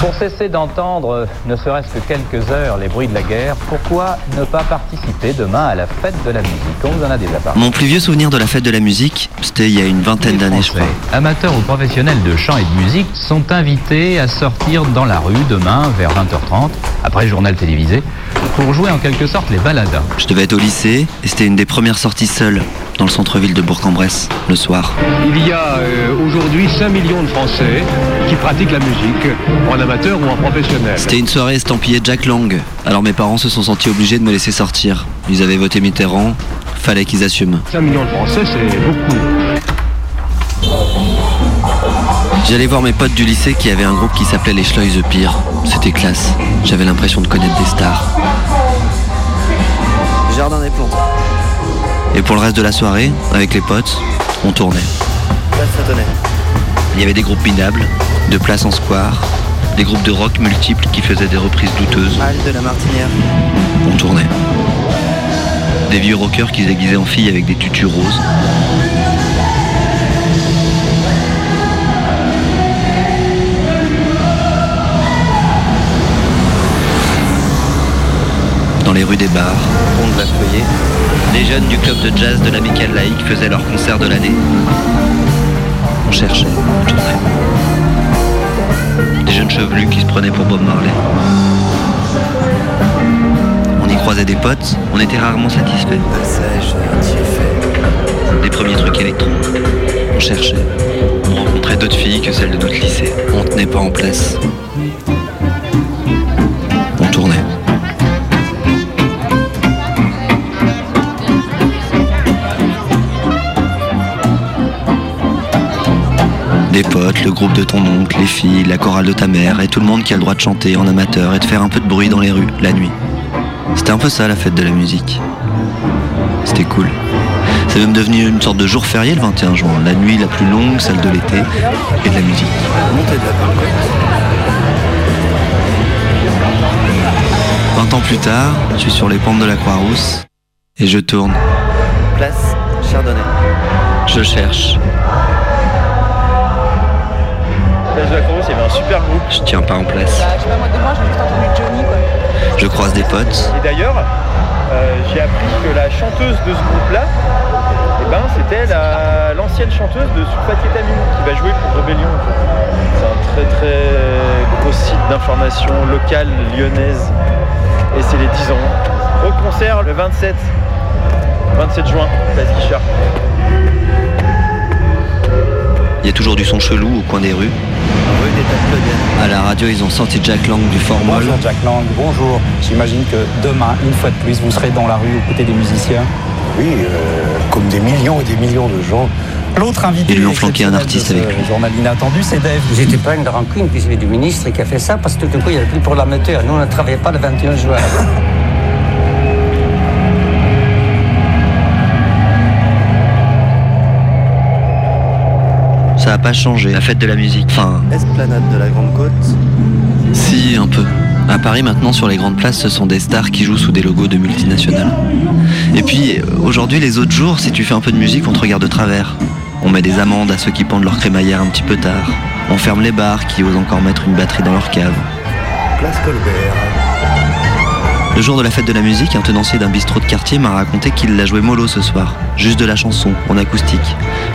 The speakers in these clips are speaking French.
Pour cesser d'entendre, ne serait-ce que quelques heures, les bruits de la guerre, pourquoi ne pas participer demain à la fête de la musique? On vous en a déjà parlé. Mon plus vieux souvenir de la fête de la musique, c'était il y a une vingtaine d'années, je crois. Amateurs ou professionnels de chant et de musique sont invités à sortir dans la rue demain vers 20h30, après le journal télévisé, pour jouer en quelque sorte les baladas. Je devais être au lycée et c'était une des premières sorties seules dans le centre-ville de Bourg-en-Bresse, le soir. Il y a euh, aujourd'hui 5 millions de Français qui pratiquent la musique, en amateur ou en professionnel. C'était une soirée estampillée Jack Lang. Alors mes parents se sont sentis obligés de me laisser sortir. Ils avaient voté Mitterrand, fallait qu'ils assument. 5 millions de Français, c'est beaucoup. J'allais voir mes potes du lycée qui avaient un groupe qui s'appelait les Schloy The Pire. C'était classe. J'avais l'impression de connaître des stars. Jardin des plantes. Et pour le reste de la soirée, avec les potes, on tournait. Il y avait des groupes minables, de place en square, des groupes de rock multiples qui faisaient des reprises douteuses. de la Martinière. On tournait. Des vieux rockers qui se déguisaient en filles avec des tutus roses. Dans les rues des bars, Pont de la Feuillée. les jeunes du club de jazz de l'Amicale Laïque faisaient leur concert de l'année. On cherchait, on tournait. Des jeunes chevelus qui se prenaient pour Bob Marley. On y croisait des potes, on était rarement satisfaits. Des premiers trucs électro. On cherchait. On rencontrait d'autres filles que celles de notre lycée. On tenait pas en place. Des potes, le groupe de ton oncle, les filles, la chorale de ta mère et tout le monde qui a le droit de chanter en amateur et de faire un peu de bruit dans les rues, la nuit. C'était un peu ça la fête de la musique. C'était cool. C'est même devenu une sorte de jour férié le 21 juin, la nuit la plus longue, celle de l'été, et de la musique. 20 ans plus tard, je suis sur les pentes de la Croix-Rousse et je tourne. Place Chardonnay. Je cherche. Place de la il y avait un super groupe. Je tiens pas en place. Bah, je sais pas, moi, de moi, j'ai juste entendu Johnny, quoi. Je croise des potes. Et d'ailleurs, euh, j'ai appris que la chanteuse de ce groupe-là, eh ben, c'était la- l'ancienne chanteuse de Sulfatiétamine qui va jouer pour Rebellion. C'est un très très gros site d'information locale lyonnaise. Et c'est les 10 ans. Au concert le 27, 27 juin, place Guichard. Il y a toujours du son chelou au coin des rues. Rue des Taclodiennes. À la radio, ils ont sorti Jack Lang du Formol. Bonjour Jack Lang, bonjour. J'imagine que demain, une fois de plus, vous serez dans la rue aux côtés des musiciens. Oui, euh, comme des millions et des millions de gens. L'autre invité. Ils lui ont flanqué un artiste de avec lui. Journal inattendu, c'est Dave. J'étais pas une rancune vis-à-vis du ministre qui a fait ça parce que tout d'un coup il n'y avait plus pour l'amateur. Nous on ne travaillait pas le 21 juin. Ça a pas changé, la fête de la musique. Enfin, Esplanade de la Grande Côte. si, un peu. À Paris, maintenant, sur les grandes places, ce sont des stars qui jouent sous des logos de multinationales. Et puis, aujourd'hui, les autres jours, si tu fais un peu de musique, on te regarde de travers. On met des amendes à ceux qui pendent leur crémaillère un petit peu tard. On ferme les bars qui osent encore mettre une batterie dans leur cave. Place Colbert. Le jour de la fête de la musique, un tenancier d'un bistrot de quartier m'a raconté qu'il l'a joué mollo ce soir, juste de la chanson, en acoustique.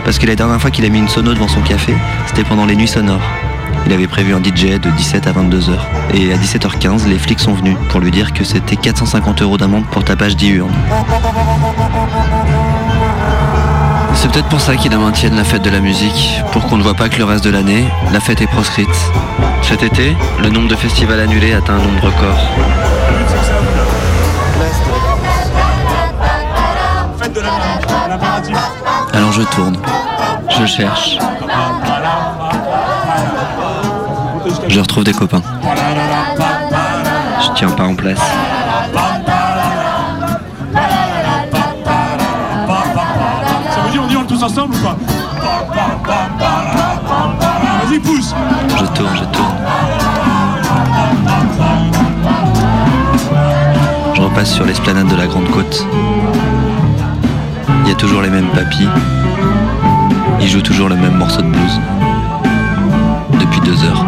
Parce que la dernière fois qu'il a mis une sono devant son café, c'était pendant les nuits sonores. Il avait prévu un DJ de 17 à 22 heures. Et à 17h15, les flics sont venus pour lui dire que c'était 450 euros d'amende pour tapage diurne. C'est peut-être pour ça qu'ils maintiennent la fête de la musique, pour qu'on ne voit pas que le reste de l'année, la fête est proscrite. Cet été, le nombre de festivals annulés atteint un nombre record. Alors je tourne, je cherche. Je retrouve des copains. Je tiens pas en place. Ça veut dire on dit on tous ensemble ou pas Vas-y pousse Je tourne, je tourne. Je repasse sur l'esplanade de la Grande Côte. Il y a toujours les mêmes papis. Ils jouent toujours le même morceau de blues. Depuis deux heures.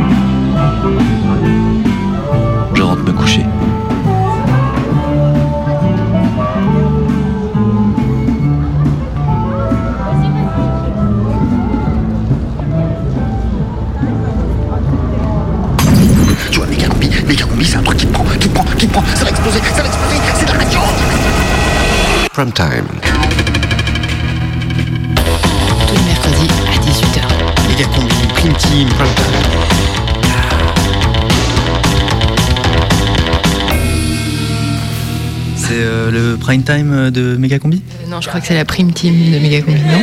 Je rentre me coucher. Tu vois, méga combi, méga combi, c'est un truc qui prend, qui prend, qui prend, ça va exploser, ça va exploser, c'est de la radio Prime time. Méga combi, Prime Team. C'est euh, le prime time euh, de Megacombi? Euh, non, je crois que c'est la prime team de Megacombi, non?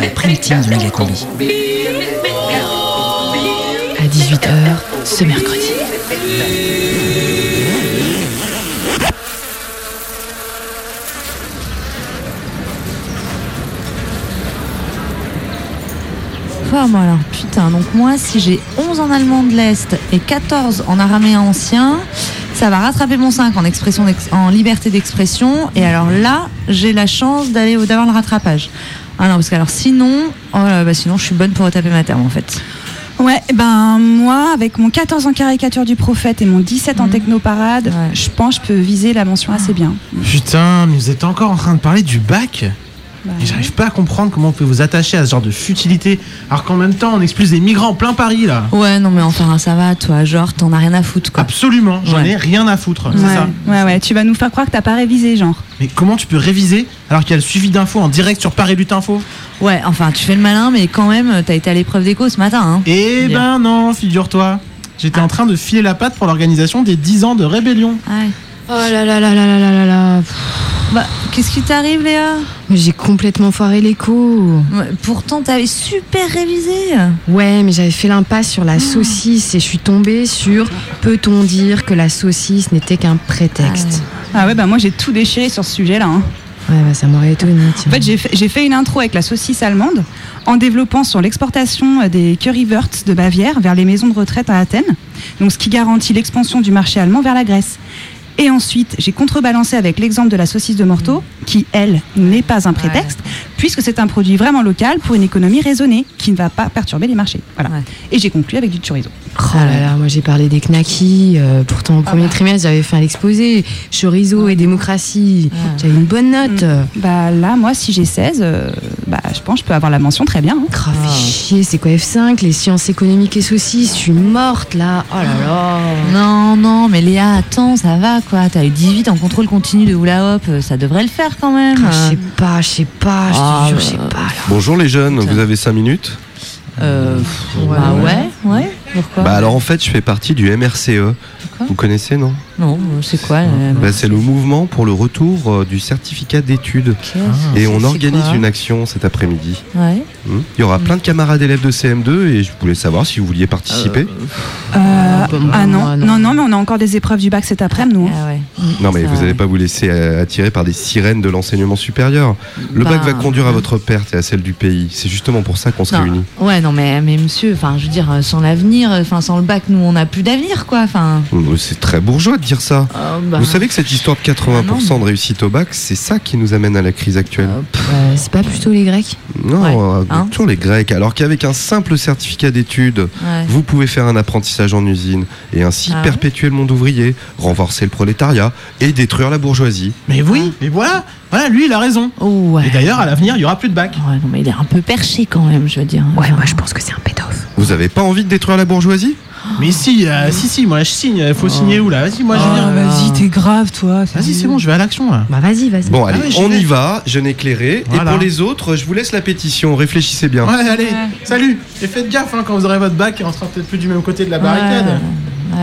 La prime team de Megacombi. À 18h ce mercredi. Moi alors, putain, donc moi, si j'ai 11 en allemand de l'Est et 14 en araméen ancien, ça va rattraper mon 5 en, expression d'ex- en liberté d'expression. Et alors là, j'ai la chance d'aller d'avoir le rattrapage. Ah non, parce que alors sinon, oh là, bah, sinon je suis bonne pour retaper ma terme en fait. Ouais, ben moi, avec mon 14 en caricature du prophète et mon 17 en technoparade, je pense que je peux viser la mention assez bien. Putain, mais vous êtes encore en train de parler du bac Et J'arrive pas à comprendre comment vous pouvez vous attacher à ce genre de futilité alors qu'en même temps on expulse des migrants en plein Paris là. Ouais, non mais enfin ça va, toi, genre t'en as rien à foutre quoi. Absolument, j'en ai rien à foutre, c'est Ouais, ça. ouais, ouais, tu vas nous faire croire que t'as pas révisé, genre. Mais comment tu peux réviser alors qu'il y a le suivi d'infos en direct sur Paris Lutte Info? Ouais, enfin tu fais le malin, mais quand même, t'as été à l'épreuve d'écho ce matin. Hein. Eh ben non, figure-toi. J'étais en train de filer la patte pour l'organisation des 10 ans de rébellion. Ouais. Oh là là là là là là là là. Bah, qu'est-ce qui t'arrive, Léa? J'ai complètement foiré l'écho. Ouais, Pourtant, t'avais super révisé. Ouais, mais j'avais fait l'impasse sur la saucisse et je suis tombée sur peut-on dire que la saucisse n'était qu'un prétexte? Ah ouais, bah moi j'ai tout déchiré sur ce sujet-là. hein. Ouais, bah ça m'aurait étonné. En fait, j'ai fait, j'ai fait une intro avec la saucisse allemande en développant sur l'exportation euh, des Currywurst de Bavière vers les maisons de retraite à Athènes, donc ce qui garantit l'expansion du marché allemand vers la Grèce. Et ensuite, j'ai contrebalancé avec l'exemple de la saucisse de Morteau, qui, elle, n'est pas un prétexte, puisque c'est un produit vraiment local pour une économie raisonnée, qui ne va pas perturber les marchés. Voilà. Et j'ai conclu avec du chorizo. Oh là là, moi j'ai parlé des knackis. euh, pourtant, au premier trimestre, j'avais fait un exposé. Chorizo et démocratie. J'avais une bonne note. Bah là, moi, si j'ai 16, euh, bah, je pense que je peux avoir la mention très bien. hein. Grave, fait chier, c'est quoi F5 Les sciences économiques et saucisses, je suis morte là. Oh là là. Non, non, mais Léa, attends, ça va quoi. T'as eu 18 en contrôle continu de hula hop, euh, ça devrait le faire quand même. Ah, je sais pas, je sais pas, je Ah, te jure, je bah, sais pas. là. Bonjour les jeunes, vous avez 5 minutes Euh, bah ouais, ouais. Pourquoi Bah alors en fait, je fais partie du MRCE. Vous connaissez, non Non, euh, c'est quoi euh, Bah, C'est le mouvement pour le retour euh, du certificat d'études. Et on organise une action cet après-midi. Ouais. Il y aura plein de camarades élèves de CM2 et je voulais savoir si vous vouliez participer. Euh, ah non, non, non, mais on a encore des épreuves du bac cet après-midi, nous. Ah ouais. Non mais Ça, vous n'allez pas vous laisser euh, attirer par des sirènes de l'enseignement supérieur. Le bac va conduire à votre perte et à celle du pays. C'est justement pour ça qu'on se réunit. Ouais, non, mais, mais monsieur, enfin, je veux dire, euh, sans l'avenir, euh, enfin, sans le bac, nous, on n'a plus d'avenir, quoi. Enfin, Oh, C'est très bourgeois de dire ça. Oh, bah. Vous savez que cette histoire de 80% de réussite au bac, c'est ça qui nous amène à la crise actuelle. Euh, c'est pas plutôt les Grecs? Non, euh, Hein toujours les Grecs. Alors qu'avec un simple certificat d'études, Ouais. vous pouvez faire un apprentissage en usine et ainsi Ah perpétuer le monde ouvrier, renforcer le prolétariat et détruire la bourgeoisie. Mais oui, mais voilà, voilà, lui il a raison. Et d'ailleurs, à l'avenir, il y aura plus de bac. Ouais, non, mais il est un peu perché quand même, je veux dire. Ouais, moi je pense que c'est un pédophile. Vous avez pas envie de détruire la bourgeoisie? Mais si, euh, si, si, moi je signe, il faut signer où là Vas-y, moi je Oh, viens. vas-y, t'es grave, toi. Vas-y, c'est bon, je vais à l'action là. Bah vas-y, vas-y. Bon, Ah allez, ouais, j'y on vais. y va, jeune éclairé. Voilà. Et pour les autres, je vous laisse la pétition, réfléchissez bien. Ouais, allez, salut Et faites gaffe hein, quand vous aurez votre bac, on sera peut-être plus du même côté de la barricade. Ouais,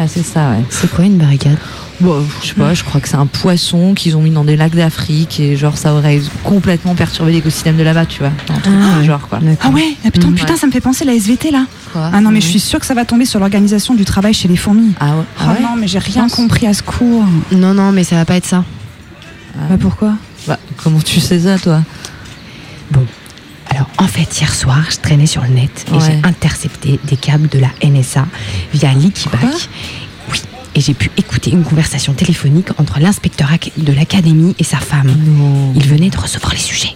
c'est ça, ouais. C'est quoi une barricade? Bon, je sais pas, je crois que c'est un poisson qu'ils ont mis dans des lacs d'Afrique et genre ça aurait complètement perturbé l'écosystème de là-bas, tu vois. Un truc Ah, du ouais. genre quoi. Ah ouais, ah putain, Mm, putain, ouais. ça me fait penser la SVT là. Quoi Ah non, mais je suis sûre que ça va tomber sur l'organisation du travail chez les fourmis. Ah ouais, Oh non, mais j'ai rien compris à ce cours. Non, non, mais ça va pas être ça. Bah pourquoi? Bah, comment tu sais ça, toi? Bon. Alors, en fait, hier soir, je traînais sur le net et Ouais. j'ai intercepté des câbles de la NSA via l'Ikibac. Oui. Et j'ai pu écouter une conversation téléphonique entre l'inspecteur de l'académie et sa femme. Il venait de recevoir les sujets.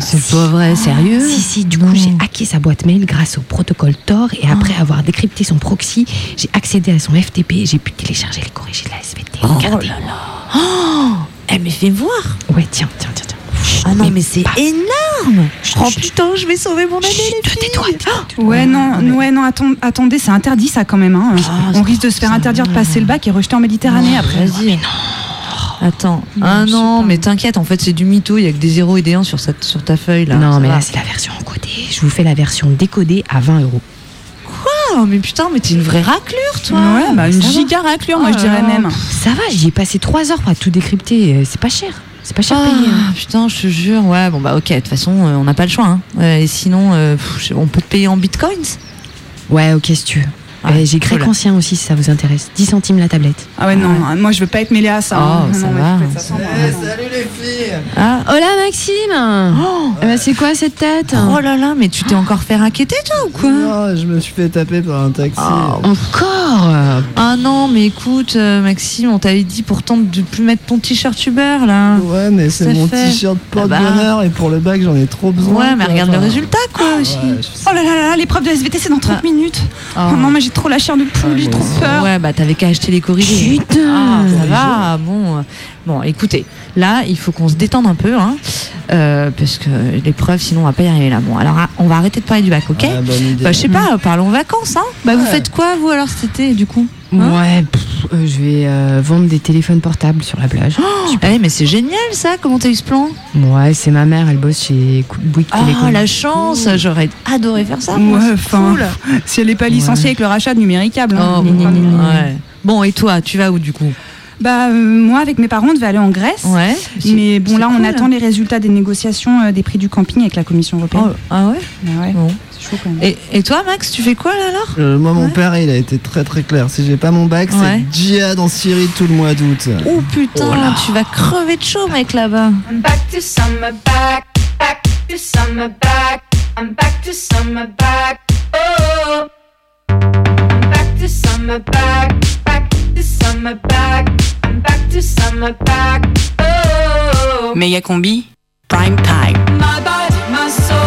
C'est pas vrai, sérieux? Si, si, du coup, j'ai hacké sa boîte mail grâce au protocole Tor et après avoir décrypté son proxy, j'ai accédé à son FTP et j'ai pu télécharger les corrigés de la SVT. Regardez. Oh, elle me fait voir Ouais, tiens, tiens, tiens. Ah non, mais c'est énorme Oh putain, je vais sauver mon année, les filles Ouais, non, ouais, non, attendez, c'est interdit ça quand même. hein. On risque de se faire interdire de passer le bac et rejeter en Méditerranée après. Vas-y. Attends. Ah non, mais t'inquiète, en fait, c'est du mytho, il y a que des 0 et des 1 sur, cette- sur ta feuille là. Non, ça mais va. là, c'est la version encodée. Je vous fais la version décodée à 20 euros. Quoi? Mais putain, mais t'es une vraie raclure, toi Ouais, bah une Ça va. giga raclure, moi Oh je là dirais là. même. Ça va, j'y ai passé 3 heures pour tout décrypter. euh, C'est pas cher. C'est pas cher Ah, payé. hein. putain, je te jure. Ouais, bon bah ok, de toute façon, euh, on n'a pas le choix. Hein. Euh, et sinon, euh, pff, on peut te payer en bitcoins? Ouais, ok, si tu veux. Euh, J'ai grec cool. ancien aussi, si ça vous intéresse. 10 centimes la tablette. Ah ouais, non, moi je veux pas être mêlée à ça. Oh, hein. ça Non, mais va. non. Salut les filles Ah. Hola Maxime Eh ben, C'est quoi cette tête Oh là là, mais tu t'es encore fait raqueter toi ou quoi Non, je me suis fait taper par un taxi. Encore Ah non, mais écoute, euh, Maxime, on t'avait dit pourtant de plus mettre ton t-shirt Uber là. Ouais, mais c'est Ça mon t-shirt Ah bah. porte-bonheur et pour le bac j'en ai trop besoin. Ouais, mais regarde le résultat quoi aussi. Oh là là là, l'épreuve de SVT c'est dans 30 minutes. Oh non, mais j'ai trop la chair de poule, j'ai trop peur. Ouais, bah t'avais qu'à acheter les corrigés. Putain Ah, ça va, bon. euh, Bon, écoutez, là, il faut qu'on se détende un peu, hein, euh, parce que l'épreuve, sinon, on va pas y arriver là. Bon, alors, ah, on va arrêter de parler du bac, ok. Bah, je sais pas, parlons vacances, hein. Bah, vous faites quoi, vous, alors, cet été, du coup Hein Ouais, pff, je vais euh, vendre des téléphones portables sur la plage. Eh, mais c'est génial, ça, comment t'as eu ce plan? Ouais, c'est ma mère, elle bosse chez Bouygues Ah, Télécom. la chance, j'aurais adoré faire ça. Ouais, enfin, cool. si elle est pas licenciée avec le rachat de numéricable. hein. Oh, bon, ouais. Bon, et toi, tu vas où, du coup? Bah, euh, moi, avec mes parents, on devait aller en Grèce. Ouais. Mais bon, là, on attend les résultats des négociations euh, des prix du camping avec la Commission européenne. Oh, ah ouais? Bah ouais, Bon. C'est chaud quand même. Et, et toi, Max, tu fais quoi, là, alors Euh, moi, mon Ouais. père, il a été très très clair. Si j'ai pas mon bac, Ouais. c'est djihad en Syrie tout le mois d'août. Oh putain, tu vas crever de chaud, mec, là-bas. I'm back to summer back, back to summer back. I'm back to summer back. Oh, I'm back to summer back, back to summer back. I'm back to summer back. Oh, Méga combi, prime time. my body, my soul,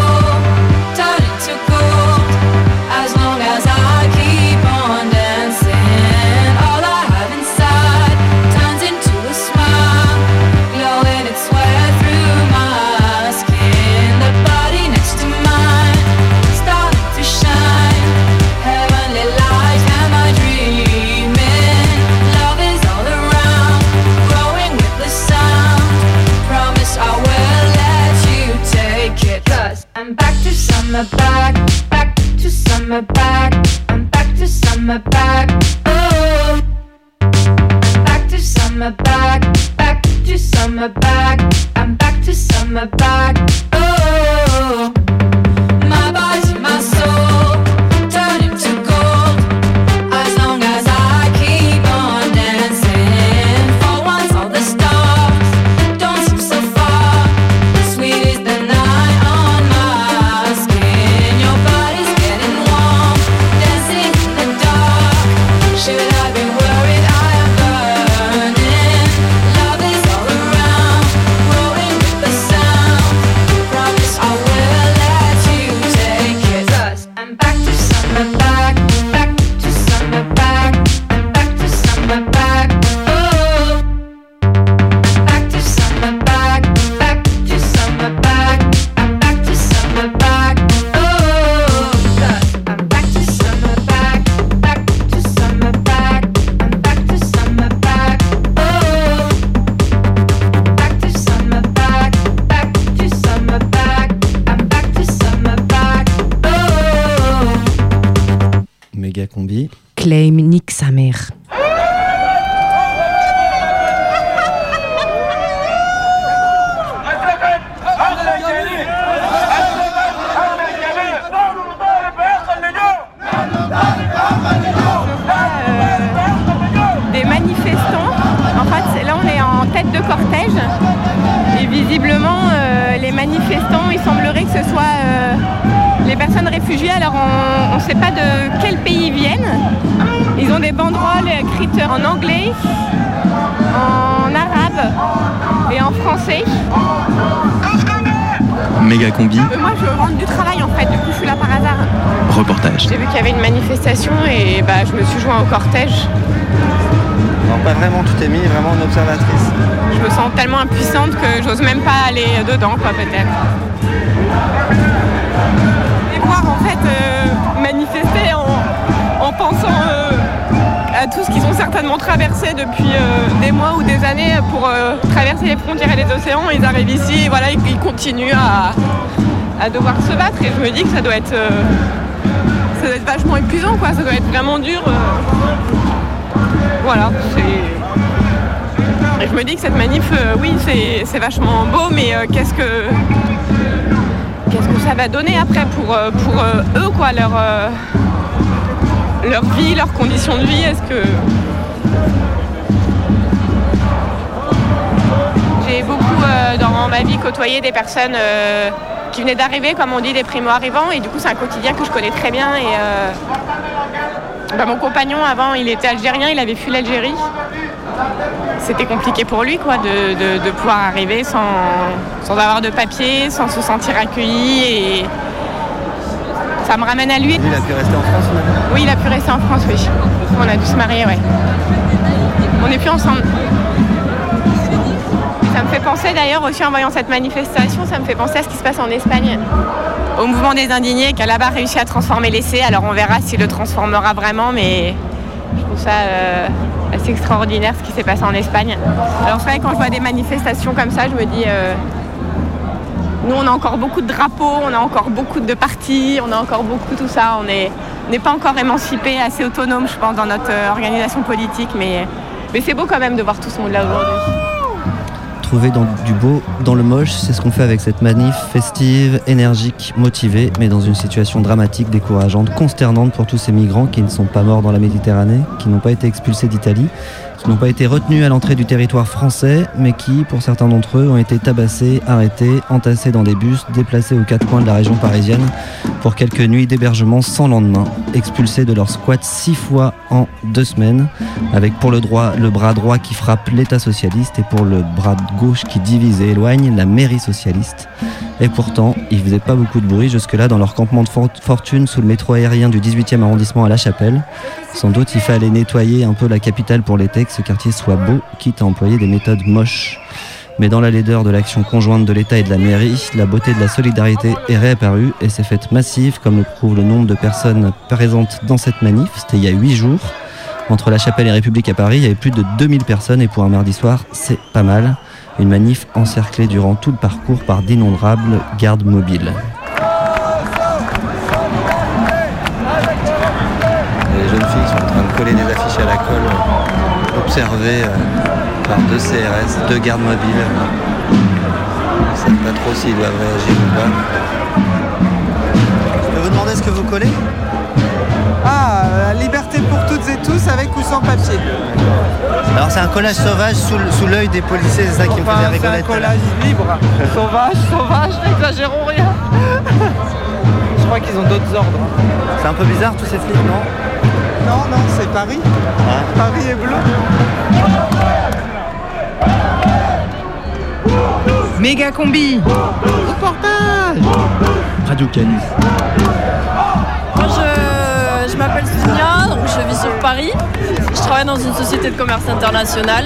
summer back. Oh, back to summer back, back to summer back. I'm back to summer back. Voilà, ils, continuent à, devoir se battre. Et je me dis que ça doit être, euh, ça doit être vachement épuisant, quoi. Ça doit être vraiment dur. euh. Voilà. Et je me dis que cette manif, euh, oui, c'est vachement beau, mais qu'est-ce que qu'est-ce que ça va donner après pour, pour eux, quoi, leur, leur vie, leurs conditions de vie Est-ce que. Beaucoup euh, dans ma vie côtoyé des personnes euh, qui venaient d'arriver, comme on dit, des primo-arrivants, et du coup, c'est un quotidien que je connais très bien. Et, euh, bah, mon compagnon, avant, il était algérien, il avait fui l'Algérie. C'était compliqué pour lui, quoi, de, de- de pouvoir arriver sans, sans avoir de papier, sans se sentir accueilli. Et ça me ramène à lui. Il a pu rester en France Oui, il a pu rester en France, oui. On a dû se marier, ouais. On n'est plus ensemble. Fait penser d'ailleurs aussi en voyant cette manifestation, ça me fait penser à ce qui se passe en Espagne. Au mouvement des indignés qui a là-bas réussi à transformer l'essai. Alors on verra s'il le transformera vraiment, mais je trouve ça euh, assez extraordinaire ce qui s'est passé en Espagne. Alors c'est vrai quand je vois des manifestations comme ça, je me dis euh, nous on a encore beaucoup de drapeaux, on a encore beaucoup de partis, on a encore beaucoup tout ça. On n'est pas encore émancipé, assez autonome je pense dans notre euh, organisation politique, mais, mais c'est beau quand même de voir tout ce monde là aujourd'hui. Trouver dans du beau dans le moche, c'est ce qu'on fait avec cette manif festive, énergique, motivée, mais dans une situation dramatique, décourageante, consternante pour tous ces migrants qui ne sont pas morts dans la Méditerranée, qui n'ont pas été expulsés d'Italie, n'ont pas été retenus à l'entrée du territoire français, mais qui, pour certains d'entre eux, ont été tabassés, arrêtés, entassés dans des bus, déplacés aux quatre coins de la région parisienne pour quelques nuits d'hébergement sans lendemain, expulsés de leur squat six fois en deux semaines, avec pour le, droit, le bras droit qui frappe l'État socialiste et pour le bras gauche qui divise et éloigne la mairie socialiste. Et pourtant, ils faisaient pas beaucoup de bruit jusque-là dans leur campement de for- fortune sous le métro aérien du 18e arrondissement à La Chapelle. Sans doute, il fallait nettoyer un peu la capitale pour l'été, que ce quartier soit beau, quitte à employer des méthodes moches. Mais dans la laideur de l'action conjointe de l'État et de la mairie, la beauté de la solidarité est réapparue et s'est faite massive, comme le prouve le nombre de personnes présentes dans cette manif. C'était il y a huit jours. Entre la Chapelle et République à Paris, il y avait plus de 2000 personnes et pour un mardi soir, c'est pas mal. Une manif encerclée durant tout le parcours par d'innombrables gardes mobiles. Les jeunes filles sont en train de coller des affiches à la colle, euh, observées euh, par deux CRS, deux gardes mobiles. Ils ne savent pas trop s'ils doivent réagir ou pas. Je vous demander ce que vous collez? Avec ou sans papier. Alors c'est un collage sauvage sous, l'œil des policiers, c'est ça qui me faisait c'est un rigoler. l'heure. collage libre. sauvage, sauvage, n'exagérons rien. Je crois qu'ils ont d'autres ordres. C'est un peu bizarre tous ces flics, non Non, non, c'est Paris. Paris est bleu. Méga combi Reportage Radio Canu. Je, m'appelle Sonia, je vis sur Paris. Je travaille dans une société de commerce international.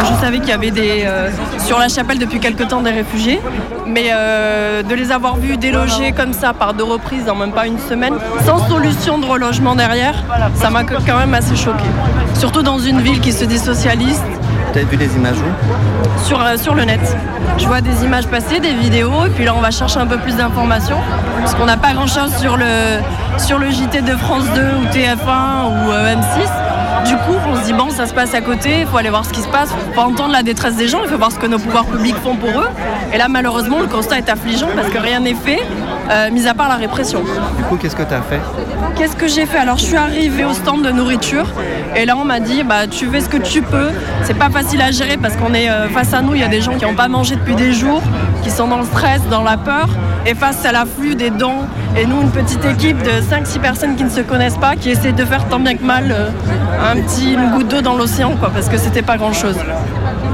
Je savais qu'il y avait des, euh, sur la chapelle depuis quelque temps des réfugiés, mais euh, de les avoir vus délogés comme ça par deux reprises en même pas une semaine, sans solution de relogement derrière, ça m'a quand même assez choqué. Surtout dans une ville qui se dit socialiste, Avez vu les images où sur, euh, sur le net. Je vois des images passer, des vidéos, et puis là on va chercher un peu plus d'informations, parce qu'on n'a pas grand chose sur le, sur JT de France 2 ou TF1 ou euh, M6. Du coup, on se dit bon, ça se passe à côté, il faut aller voir ce qui se passe, il faut pas entendre la détresse des gens, il faut voir ce que nos pouvoirs publics font pour eux. Et là, malheureusement, le constat est affligeant parce que rien n'est fait, euh, mis à part la répression. Du coup, qu'est-ce que tu as fait? Qu'est-ce que j'ai fait? Alors je suis arrivée au stand de nourriture et là on m'a dit bah tu fais ce que tu peux. C'est pas facile à gérer parce qu'on est euh, face à nous, il y a des gens qui n'ont pas mangé depuis des jours, qui sont dans le stress, dans la peur et face à l'afflux des dons et nous une petite équipe de 5-6 personnes qui ne se connaissent pas, qui essaient de faire tant bien que mal euh, un petit une goutte d'eau dans l'océan quoi parce que c'était pas grand chose.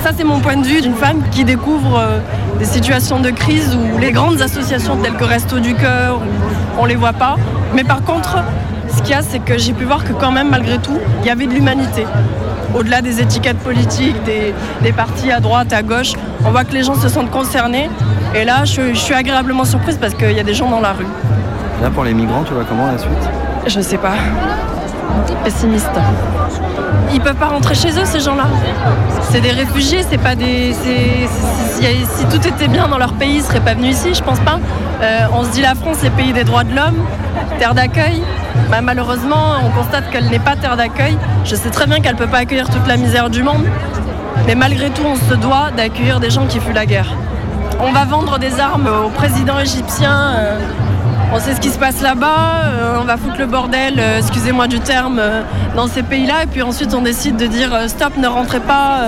Ça c'est mon point de vue d'une femme qui découvre euh, des situations de crise où les grandes associations telles que Resto du Cœur, on les voit pas. Mais par contre, ce qu'il y a, c'est que j'ai pu voir que quand même, malgré tout, il y avait de l'humanité. au-delà des étiquettes politiques, des, des partis à droite, à gauche. On voit que les gens se sentent concernés. Et là, je suis agréablement surprise parce qu'il y a des gens dans la rue. Là, pour les migrants, tu vois comment la suite Je sais pas. Pessimiste. Ils peuvent pas rentrer chez eux, ces gens-là. C'est des réfugiés, c'est pas des. si, tout était bien dans leur pays, ils seraient pas venus ici, je pense pas. Euh, on se dit la France, c'est pays des droits de l'homme, terre d'accueil. Bah, malheureusement, on constate qu'elle n'est pas terre d'accueil. Je sais très bien qu'elle peut pas accueillir toute la misère du monde. Mais malgré tout, on se doit d'accueillir des gens qui fuient la guerre. On va vendre des armes au président égyptien. euh, on sait ce qui se passe là-bas, euh, on va foutre le bordel, euh, excusez-moi du terme, euh, dans ces pays-là. Et puis ensuite, on décide de dire stop, ne rentrez pas,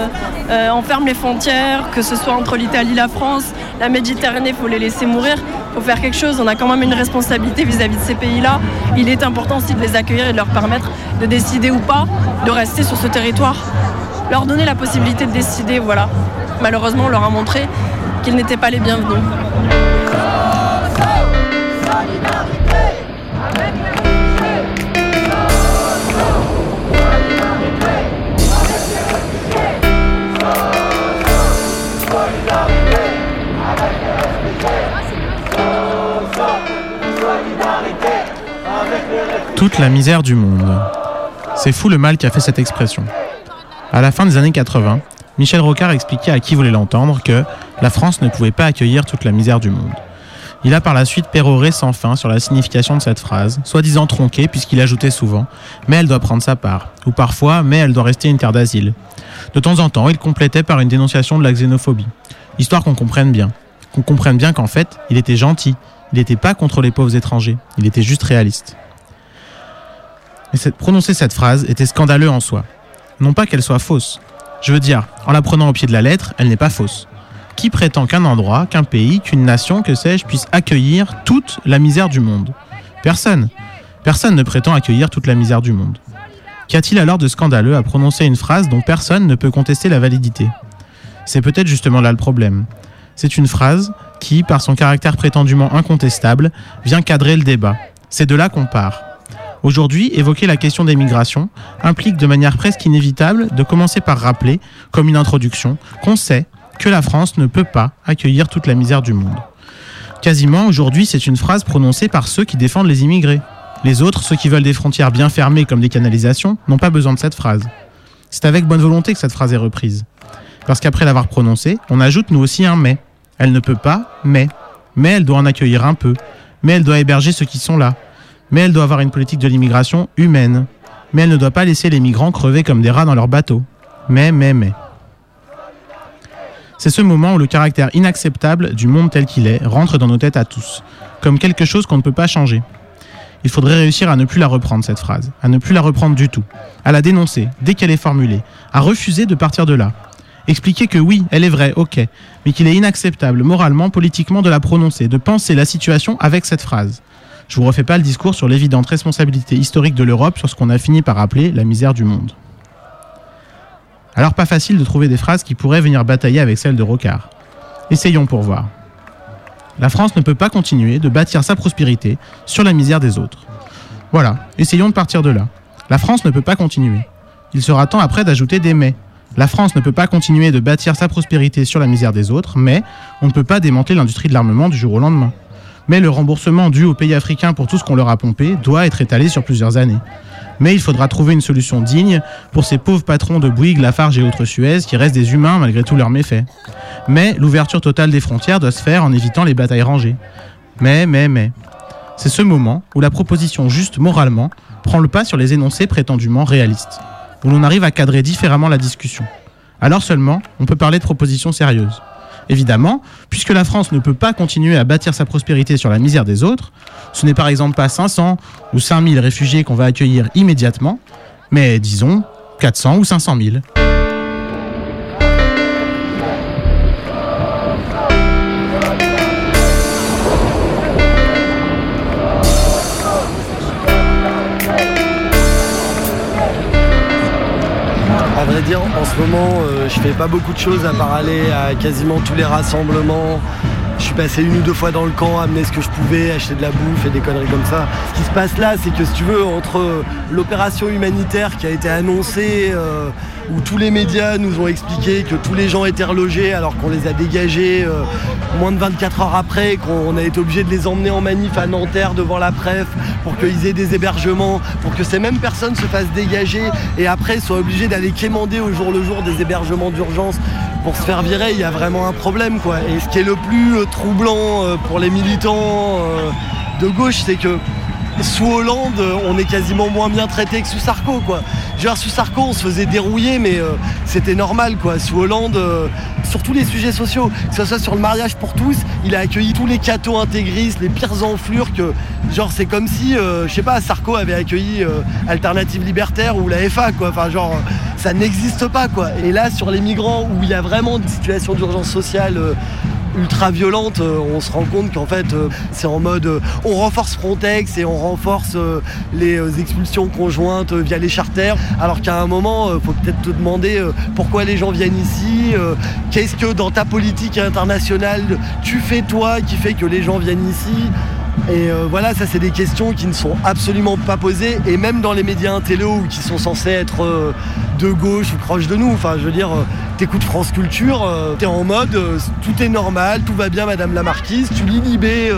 on ferme les frontières, que ce soit entre l'Italie, la France, la Méditerranée, il faut les laisser mourir. Il faut faire quelque chose. On a quand même une responsabilité vis-à-vis de ces pays-là. Il est important aussi de les accueillir et de leur permettre de décider ou pas de rester sur ce territoire. Leur donner la possibilité de décider, voilà. Malheureusement, on leur a montré qu'ils n'étaient pas les bienvenus. Toute la misère du monde. C'est fou le mal qui a fait cette expression. À la fin des années 80, Michel Rocard expliquait à qui voulait l'entendre que la France ne pouvait pas accueillir toute la misère du monde. Il a par la suite péroré sans fin sur la signification de cette phrase, soi-disant tronquée puisqu'il ajoutait souvent Mais elle doit prendre sa part, ou parfois Mais elle doit rester une terre d'asile. De temps en temps, il complétait par une dénonciation de la xénophobie, histoire qu'on comprenne bien. Qu'on comprenne bien qu'en fait, il était gentil, il n'était pas contre les pauvres étrangers, il était juste réaliste. Mais prononcer cette phrase était scandaleux en soi. Non pas qu'elle soit fausse. Je veux dire, en la prenant au pied de la lettre, elle n'est pas fausse. Qui prétend qu'un endroit, qu'un pays, qu'une nation, que sais-je, puisse accueillir toute la misère du monde? Personne. Personne ne prétend accueillir toute la misère du monde. Qu'y a-t-il alors de scandaleux à prononcer une phrase dont personne ne peut contester la validité? C'est peut-être justement là le problème. C'est une phrase qui, par son caractère prétendument incontestable, vient cadrer le débat. C'est de là qu'on part. Aujourd'hui, évoquer la question des migrations implique de manière presque inévitable de commencer par rappeler, comme une introduction, qu'on sait que la France ne peut pas accueillir toute la misère du monde. Quasiment aujourd'hui, c'est une phrase prononcée par ceux qui défendent les immigrés. Les autres, ceux qui veulent des frontières bien fermées comme des canalisations, n'ont pas besoin de cette phrase. C'est avec bonne volonté que cette phrase est reprise. Parce qu'après l'avoir prononcée, on ajoute nous aussi un mais. Elle ne peut pas, mais. Mais elle doit en accueillir un peu. Mais elle doit héberger ceux qui sont là. Mais elle doit avoir une politique de l'immigration humaine. Mais elle ne doit pas laisser les migrants crever comme des rats dans leur bateau. Mais, mais, mais. C'est ce moment où le caractère inacceptable du monde tel qu'il est rentre dans nos têtes à tous, comme quelque chose qu'on ne peut pas changer. Il faudrait réussir à ne plus la reprendre, cette phrase, à ne plus la reprendre du tout, à la dénoncer dès qu'elle est formulée, à refuser de partir de là. Expliquer que oui, elle est vraie, ok, mais qu'il est inacceptable moralement, politiquement de la prononcer, de penser la situation avec cette phrase. Je vous refais pas le discours sur l'évidente responsabilité historique de l'Europe sur ce qu'on a fini par appeler la misère du monde. Alors pas facile de trouver des phrases qui pourraient venir batailler avec celles de Rocard. Essayons pour voir. La France ne peut pas continuer de bâtir sa prospérité sur la misère des autres. Voilà, essayons de partir de là. La France ne peut pas continuer. Il sera temps après d'ajouter des mais. La France ne peut pas continuer de bâtir sa prospérité sur la misère des autres, mais on ne peut pas démanteler l'industrie de l'armement du jour au lendemain. Mais le remboursement dû aux pays africains pour tout ce qu'on leur a pompé doit être étalé sur plusieurs années. Mais il faudra trouver une solution digne pour ces pauvres patrons de Bouygues, Lafarge et autres Suez qui restent des humains malgré tous leurs méfaits. Mais l'ouverture totale des frontières doit se faire en évitant les batailles rangées. Mais, mais, mais. C'est ce moment où la proposition juste moralement prend le pas sur les énoncés prétendument réalistes, où l'on arrive à cadrer différemment la discussion. Alors seulement, on peut parler de propositions sérieuses. Évidemment, puisque la France ne peut pas continuer à bâtir sa prospérité sur la misère des autres, ce n'est par exemple pas 500 ou 5000 réfugiés qu'on va accueillir immédiatement, mais disons 400 ou 500 000. En ce moment, euh, je fais pas beaucoup de choses à part aller à quasiment tous les rassemblements. Je suis passé une ou deux fois dans le camp, amener ce que je pouvais, acheter de la bouffe et des conneries comme ça. Ce qui se passe là, c'est que si tu veux, entre l'opération humanitaire qui a été annoncée, euh, où tous les médias nous ont expliqué que tous les gens étaient relogés alors qu'on les a dégagés euh, moins de 24 heures après, qu'on a été obligé de les emmener en manif à Nanterre devant la presse pour qu'ils aient des hébergements, pour que ces mêmes personnes se fassent dégager et après soient obligées d'aller quémander au jour le jour des hébergements d'urgence pour se faire virer, il y a vraiment un problème quoi. Et ce qui est le plus euh, troublant euh, pour les militants de gauche, c'est que sous Hollande, on est quasiment moins bien traité que sous Sarko. Dire, sous Sarko, on se faisait dérouiller, mais euh, c'était normal, quoi. Sous Hollande, euh, sur tous les sujets sociaux, que ce soit sur le mariage pour tous, il a accueilli tous les cathos intégristes, les pires enflures que, genre, c'est comme si, euh, je sais pas, Sarko avait accueilli Alternative Libertaire ou la FA, quoi. Enfin, genre, ça n'existe pas, quoi. Et là, sur les migrants, où il y a vraiment une situation d'urgence sociale ultra violente, euh, on se rend compte qu'en fait euh, c'est en mode euh, on renforce Frontex et on renforce les expulsions conjointes via les charters, alors qu'à un moment faut peut-être te demander pourquoi les gens viennent ici, qu'est-ce que dans ta politique internationale tu fais toi qui fait que les gens viennent ici? Et euh, voilà, ça c'est des questions qui ne sont absolument pas posées, et même dans les médias intello qui sont censés être euh, de gauche ou proches de nous. Enfin, je veux dire, euh, t'écoutes France Culture, t'es en mode tout est normal, tout va bien, Madame la Marquise. Tu lis Libé,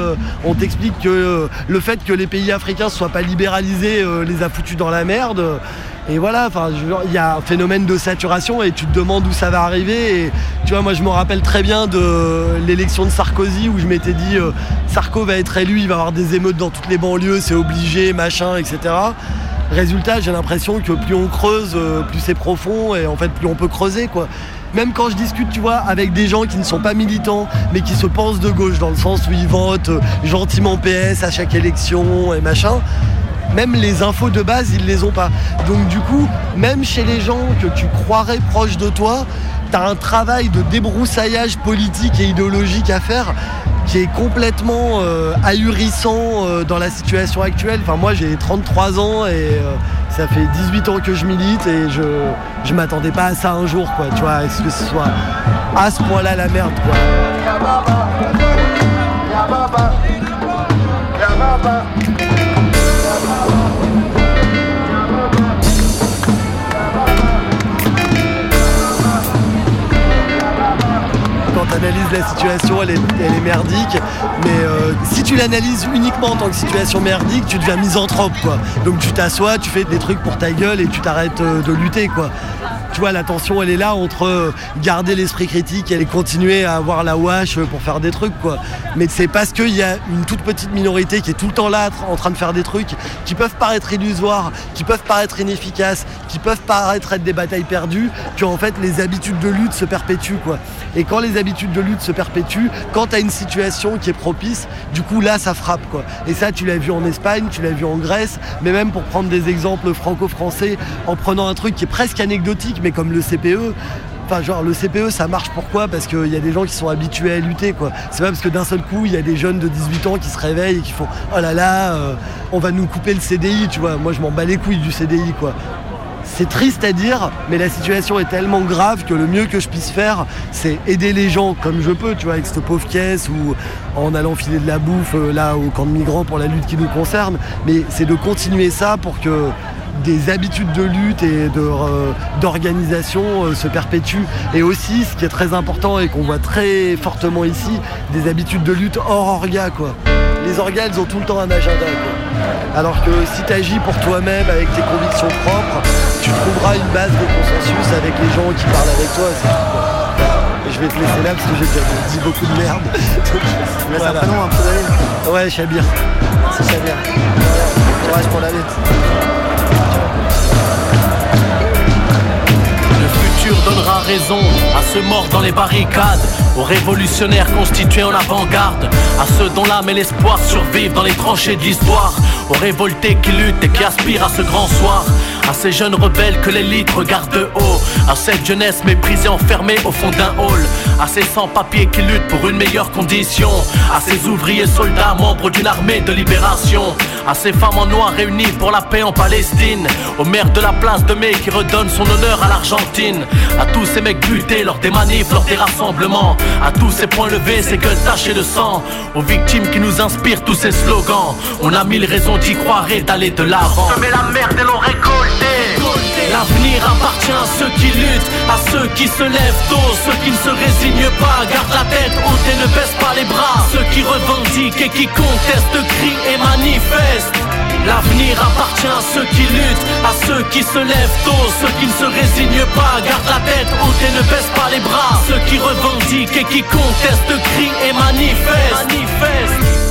on t'explique que le fait que les pays africains ne soient pas libéralisés les a foutus dans la merde. Et voilà, il y a un phénomène de saturation et tu te demandes où ça va arriver. Et tu vois, moi, je me rappelle très bien de l'élection de Sarkozy où je m'étais dit, euh, Sarko va être élu, il va avoir des émeutes dans toutes les banlieues, c'est obligé, machin, etc. Résultat, j'ai l'impression que plus on creuse, euh, plus c'est profond et en fait, plus on peut creuser, quoi. Même quand je discute, tu vois, avec des gens qui ne sont pas militants, mais qui se pensent de gauche, dans le sens où ils votent euh, gentiment PS à chaque élection et machin, même les infos de base, ils les ont pas. Donc du coup, même chez les gens que tu croirais proches de toi, tu as un travail de débroussaillage politique et idéologique à faire qui est complètement euh, ahurissant euh, dans la situation actuelle. Enfin moi j'ai 33 ans et euh, ça fait 18 ans que je milite et je je m'attendais pas à ça un jour quoi, tu vois, est-ce que ce soit à ce point-là la merde quoi. La situation, elle est, elle est merdique. Mais euh, si tu l'analyses uniquement en tant que situation merdique, tu deviens misanthrope, quoi. Donc tu t'assois, tu fais des trucs pour ta gueule et tu t'arrêtes euh, de lutter, quoi. Tu vois, la tension, elle est là entre euh, garder l'esprit critique et continuer à avoir la wash pour faire des trucs, quoi. Mais c'est parce qu'il y a une toute petite minorité qui est tout le temps là en train de faire des trucs qui peuvent paraître illusoires, qui peuvent paraître inefficaces, qui peuvent paraître être des batailles perdues, qu'en fait les habitudes de lutte se perpétuent, quoi. Et quand les habitudes de lutte se perpétuent, quand tu as une situation qui est propice, du coup là ça frappe quoi. Et ça tu l'as vu en Espagne, tu l'as vu en Grèce, mais même pour prendre des exemples franco-français, en prenant un truc qui est presque anecdotique, mais comme le CPE, Enfin, genre le CPE ça marche pourquoi? Parce qu'il y a des gens qui sont habitués à lutter quoi. C'est pas parce que d'un seul coup il y a des jeunes de 18 ans qui se réveillent et qui font oh là là, euh, on va nous couper le CDI, tu vois. Moi je m'en bats les couilles du CDI quoi. C'est triste à dire, mais la situation est tellement grave que le mieux que je puisse faire, c'est aider les gens comme je peux, tu vois, avec cette pauvre caisse ou en allant filer de la bouffe euh, là au camp de migrants pour la lutte qui nous concerne. Mais c'est de continuer ça pour que des habitudes de lutte et euh, d'organisation euh, se perpétuent. Et aussi, ce qui est très important et qu'on voit très fortement ici, des habitudes de lutte hors orga, quoi. Les orgas, elles ont tout le temps un agenda, quoi. Alors que si tu agis pour toi-même avec tes convictions propres, tu trouveras une base de consensus avec les gens qui parlent avec toi. c'est tout, quoi. Et je vais te laisser là parce que j'ai déjà dit beaucoup de merde. Laisses un prénom, un pseudonyme? Ouais, Chabir. C'est Chabir. Courage pour la lutte. Donnera raison à ceux morts dans les barricades, aux révolutionnaires constitués en avant-garde, à ceux dont l'âme et l'espoir survivent dans les tranchées de l'histoire, aux révoltés qui luttent et qui aspirent à ce grand soir, À ces jeunes rebelles que l'élite regarde de haut. À cette jeunesse méprisée enfermée au fond d'un hall. À ces sans-papiers qui luttent pour une meilleure condition. À ces ouvriers soldats membres d'une armée de libération. À ces femmes en noir réunies pour la paix en Palestine. Au maire de la place de mai qui redonne son honneur à l'Argentine. À tous ces mecs butés lors des manifs, lors des rassemblements. À tous ces points levés, ces gueules tachées de sang. Aux victimes qui nous inspirent tous ces slogans. On a mille raisons d'y croire et d'aller de l'avant. La merde et. L'avenir appartient à ceux qui luttent, à ceux qui se lèvent tôt, ceux qui ne se résignent pas, gardent la tête haute et ne baissent pas les bras, ceux qui revendiquent et qui contestent, crient et manifestent. L'avenir appartient à ceux qui luttent, à ceux qui se lèvent tôt, ceux qui ne se résignent pas, gardent la tête haute et ne baissent pas les bras, ceux qui revendiquent et qui contestent, crient et manifestent. manifestent.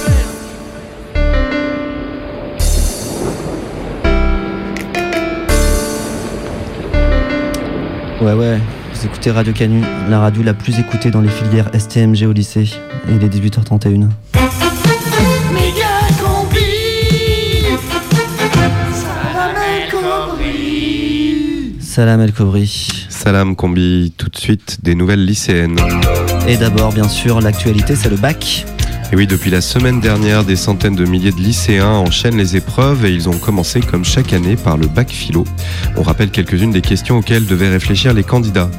Ouais, ouais. Vous écoutez Radio Canu, la radio la plus écoutée dans les filières STMG au lycée. Et il est 18h31. Méga combi Salam El Kobri Salam El Kobri. Salam Combi, tout de suite des nouvelles lycéennes. Et d'abord, bien sûr, l'actualité, c'est le bac. Et oui, depuis la semaine dernière, des centaines de milliers de lycéens enchaînent les épreuves et ils ont commencé comme chaque année par le bac philo. On rappelle quelques-unes des questions auxquelles devaient réfléchir les candidats.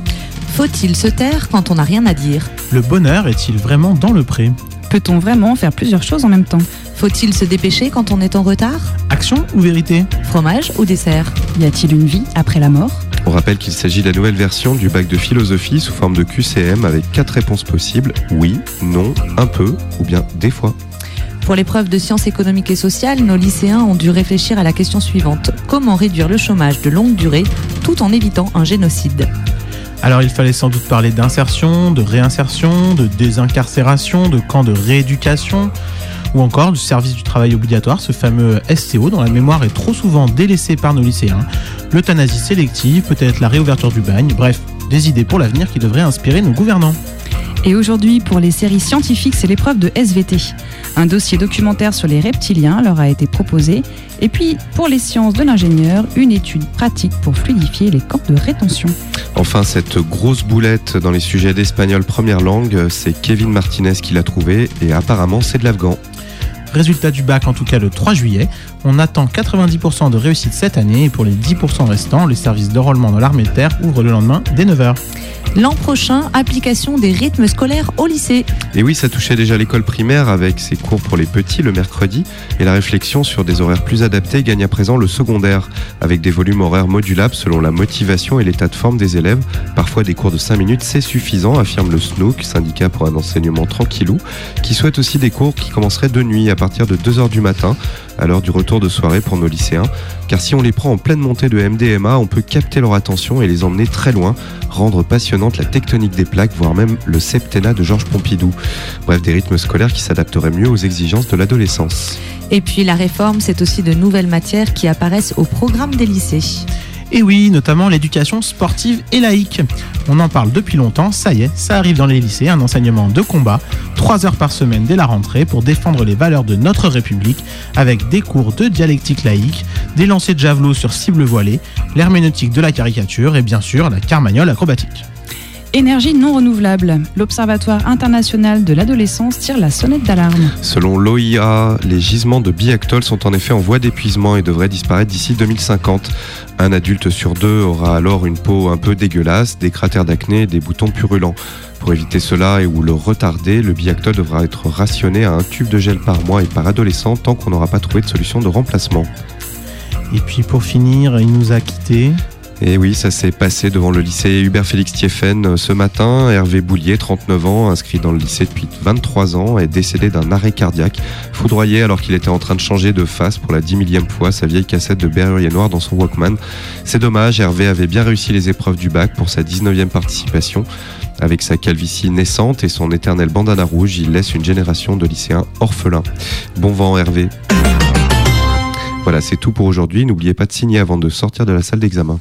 Faut-il se taire quand on n'a rien à dire? Le bonheur est-il vraiment dans le pré? Peut-on vraiment faire plusieurs choses en même temps? Faut-il se dépêcher quand on est en retard? Action ou vérité? Fromage ou dessert? Y a-t-il une vie après la mort? On rappelle qu'il s'agit de la nouvelle version du bac de philosophie sous forme de QCM avec quatre réponses possibles oui, non, un peu ou bien des fois. Pour l'épreuve de sciences économiques et sociales, nos lycéens ont dû réfléchir à la question suivante. Comment réduire le chômage de longue durée tout en évitant un génocide? Alors il fallait sans doute parler d'insertion, de réinsertion, de désincarcération, de camps de rééducation, ou encore du service du travail obligatoire, ce fameux SCO dont la mémoire est trop souvent délaissée par nos lycéens, l'euthanasie sélective, peut-être la réouverture du bagne, bref, des idées pour l'avenir qui devraient inspirer nos gouvernants. Et aujourd'hui, pour les séries scientifiques, c'est l'épreuve de SVT. Un dossier documentaire sur les reptiliens leur a été proposé. Et puis, pour les sciences de l'ingénieur, une étude pratique pour fluidifier les camps de rétention. Enfin, cette grosse boulette dans les sujets d'espagnol première langue, c'est Kevin Martinez qui l'a trouvé et apparemment c'est de l'afghan. Résultat du bac en tout cas le 3 juillet. On attend 90% de réussite cette année et pour les 10% restants, le service d'enrôlement dans l'armée de terre ouvre le lendemain dès 9h. L'an prochain, application des rythmes scolaires au lycée. Et oui, ça touchait déjà l'école primaire avec ses cours pour les petits le mercredi et la réflexion sur des horaires plus adaptés gagne à présent le secondaire avec des volumes horaires modulables selon la motivation et l'état de forme des élèves. Parfois des cours de 5 minutes, c'est suffisant, affirme le SNOOC, syndicat pour un enseignement tranquillou, qui souhaite aussi des cours qui commenceraient de nuit à partir de 2h du matin à l'heure du retour de soirée pour nos lycéens. Car si on les prend en pleine montée de MDMA, on peut capter leur attention et les emmener très loin, rendre passionnante la tectonique des plaques, voire même le septennat de Georges Pompidou. Bref, des rythmes scolaires qui s'adapteraient mieux aux exigences de l'adolescence. Et puis la réforme, c'est aussi de nouvelles matières qui apparaissent au programme des lycées. Et oui, notamment l'éducation sportive et laïque. On en parle depuis longtemps, ça y est, ça arrive dans les lycées, un enseignement de combat, 3 heures par semaine dès la rentrée pour défendre les valeurs de notre République, avec des cours de dialectique laïque, des lancers de javelot sur cible voilée, l'herméneutique de la caricature et bien sûr la carmagnole acrobatique. Énergie non renouvelable. L'Observatoire international de l'adolescence tire la sonnette d'alarme. Selon l'OIA, les gisements de biactol sont en effet en voie d'épuisement et devraient disparaître d'ici 2050. Un adulte sur deux aura alors une peau un peu dégueulasse, des cratères d'acné et des boutons purulents. Pour éviter cela et ou le retarder, le biactol devra être rationné à un tube de gel par mois et par adolescent tant qu'on n'aura pas trouvé de solution de remplacement. Et puis pour finir, il nous a quittés. Et oui, ça s'est passé devant le lycée Hubert Félix Thieffen euh, ce matin. Hervé Boulier, 39 ans, inscrit dans le lycée depuis 23 ans, est décédé d'un arrêt cardiaque, foudroyé alors qu'il était en train de changer de face pour la 10 millième fois sa vieille cassette de Berrurier Noir dans son Walkman. C'est dommage, Hervé avait bien réussi les épreuves du bac pour sa 19e participation. Avec sa calvitie naissante et son éternel bandana rouge, il laisse une génération de lycéens orphelins. Bon vent Hervé. Voilà, c'est tout pour aujourd'hui. N'oubliez pas de signer avant de sortir de la salle d'examen.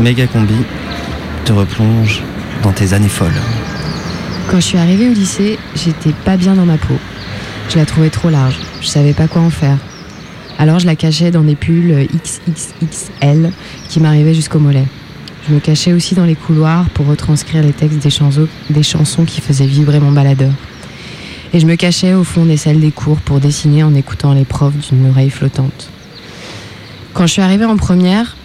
Méga combi te replonge dans tes années folles. Quand je suis arrivée au lycée, j'étais pas bien dans ma peau. Je la trouvais trop large, je savais pas quoi en faire. Alors je la cachais dans des pulls XXXL qui m'arrivaient jusqu'au mollet. Je me cachais aussi dans les couloirs pour retranscrire les textes des des chansons qui faisaient vibrer mon baladeur. Et je me cachais au fond des salles des cours pour dessiner en écoutant les profs d'une oreille flottante. Quand je suis arrivée en première,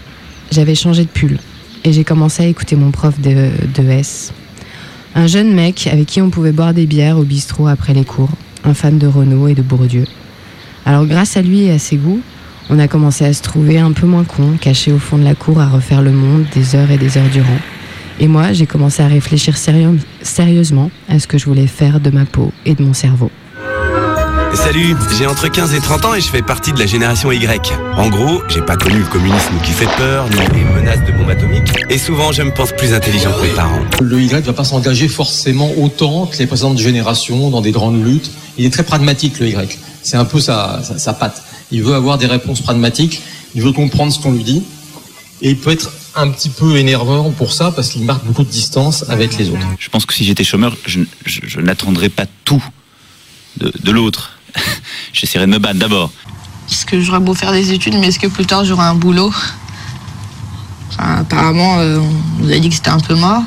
j'avais changé de pull et j'ai commencé à écouter mon prof de, de S. Un jeune mec avec qui on pouvait boire des bières au bistrot après les cours, un fan de Renault et de Bourdieu. Alors grâce à lui et à ses goûts, on a commencé à se trouver un peu moins con, caché au fond de la cour à refaire le monde des heures et des heures durant. Et moi, j'ai commencé à réfléchir sérieusement à ce que je voulais faire de ma peau et de mon cerveau. Salut, j'ai entre 15 et 30 ans et je fais partie de la génération Y. En gros, j'ai pas connu le communisme qui fait peur, ni les menaces de bombes atomiques, et souvent je me pense plus intelligent que mes parents. Le Y va pas s'engager forcément autant que les précédentes générations dans des grandes luttes. Il est très pragmatique, le Y. C'est un peu sa, sa, sa patte. Il veut avoir des réponses pragmatiques, il veut comprendre ce qu'on lui dit, et il peut être un petit peu énervant pour ça parce qu'il marque beaucoup de distance avec les autres. Je pense que si j'étais chômeur, je, je- je n'attendrais pas tout de, de l'autre. J'essaierais de me battre d'abord. Est-ce que j'aurais beau faire des études, mais est-ce que plus tard j'aurai un boulot? Enfin, Apparemment, euh, on nous a dit que c'était un peu mort,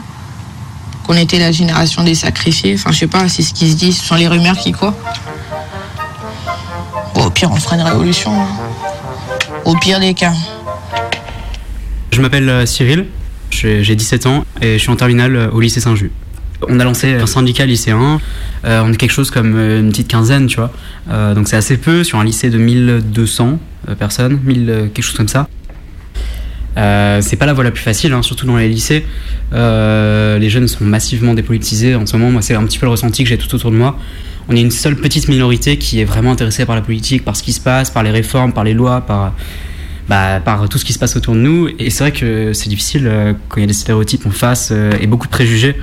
qu'on était la génération des sacrifiés. Enfin, je sais pas, c'est ce qui se dit, ce sont les rumeurs qui. Bon, au pire, on fera une révolution. hein. Au pire des cas. Je m'appelle euh, Cyril, j'ai j'ai 17 ans et je suis en terminale euh, au lycée Saint-Just. On a lancé un syndicat lycéen, euh, on est quelque chose comme euh, une petite quinzaine, tu vois. Euh, donc c'est assez peu sur un lycée de 1200 euh, personnes, 1000, euh, quelque chose comme ça. C'est pas la voie la plus facile, hein, surtout dans les lycées. Les jeunes sont massivement dépolitisés en ce moment. Moi, c'est un petit peu le ressenti que j'ai tout autour de moi. On est une seule petite minorité qui est vraiment intéressée par la politique, par ce qui se passe, par les réformes, par les lois, par, bah, tout ce qui se passe autour de nous. Et c'est vrai que c'est difficile quand il y a des stéréotypes en face et beaucoup de préjugés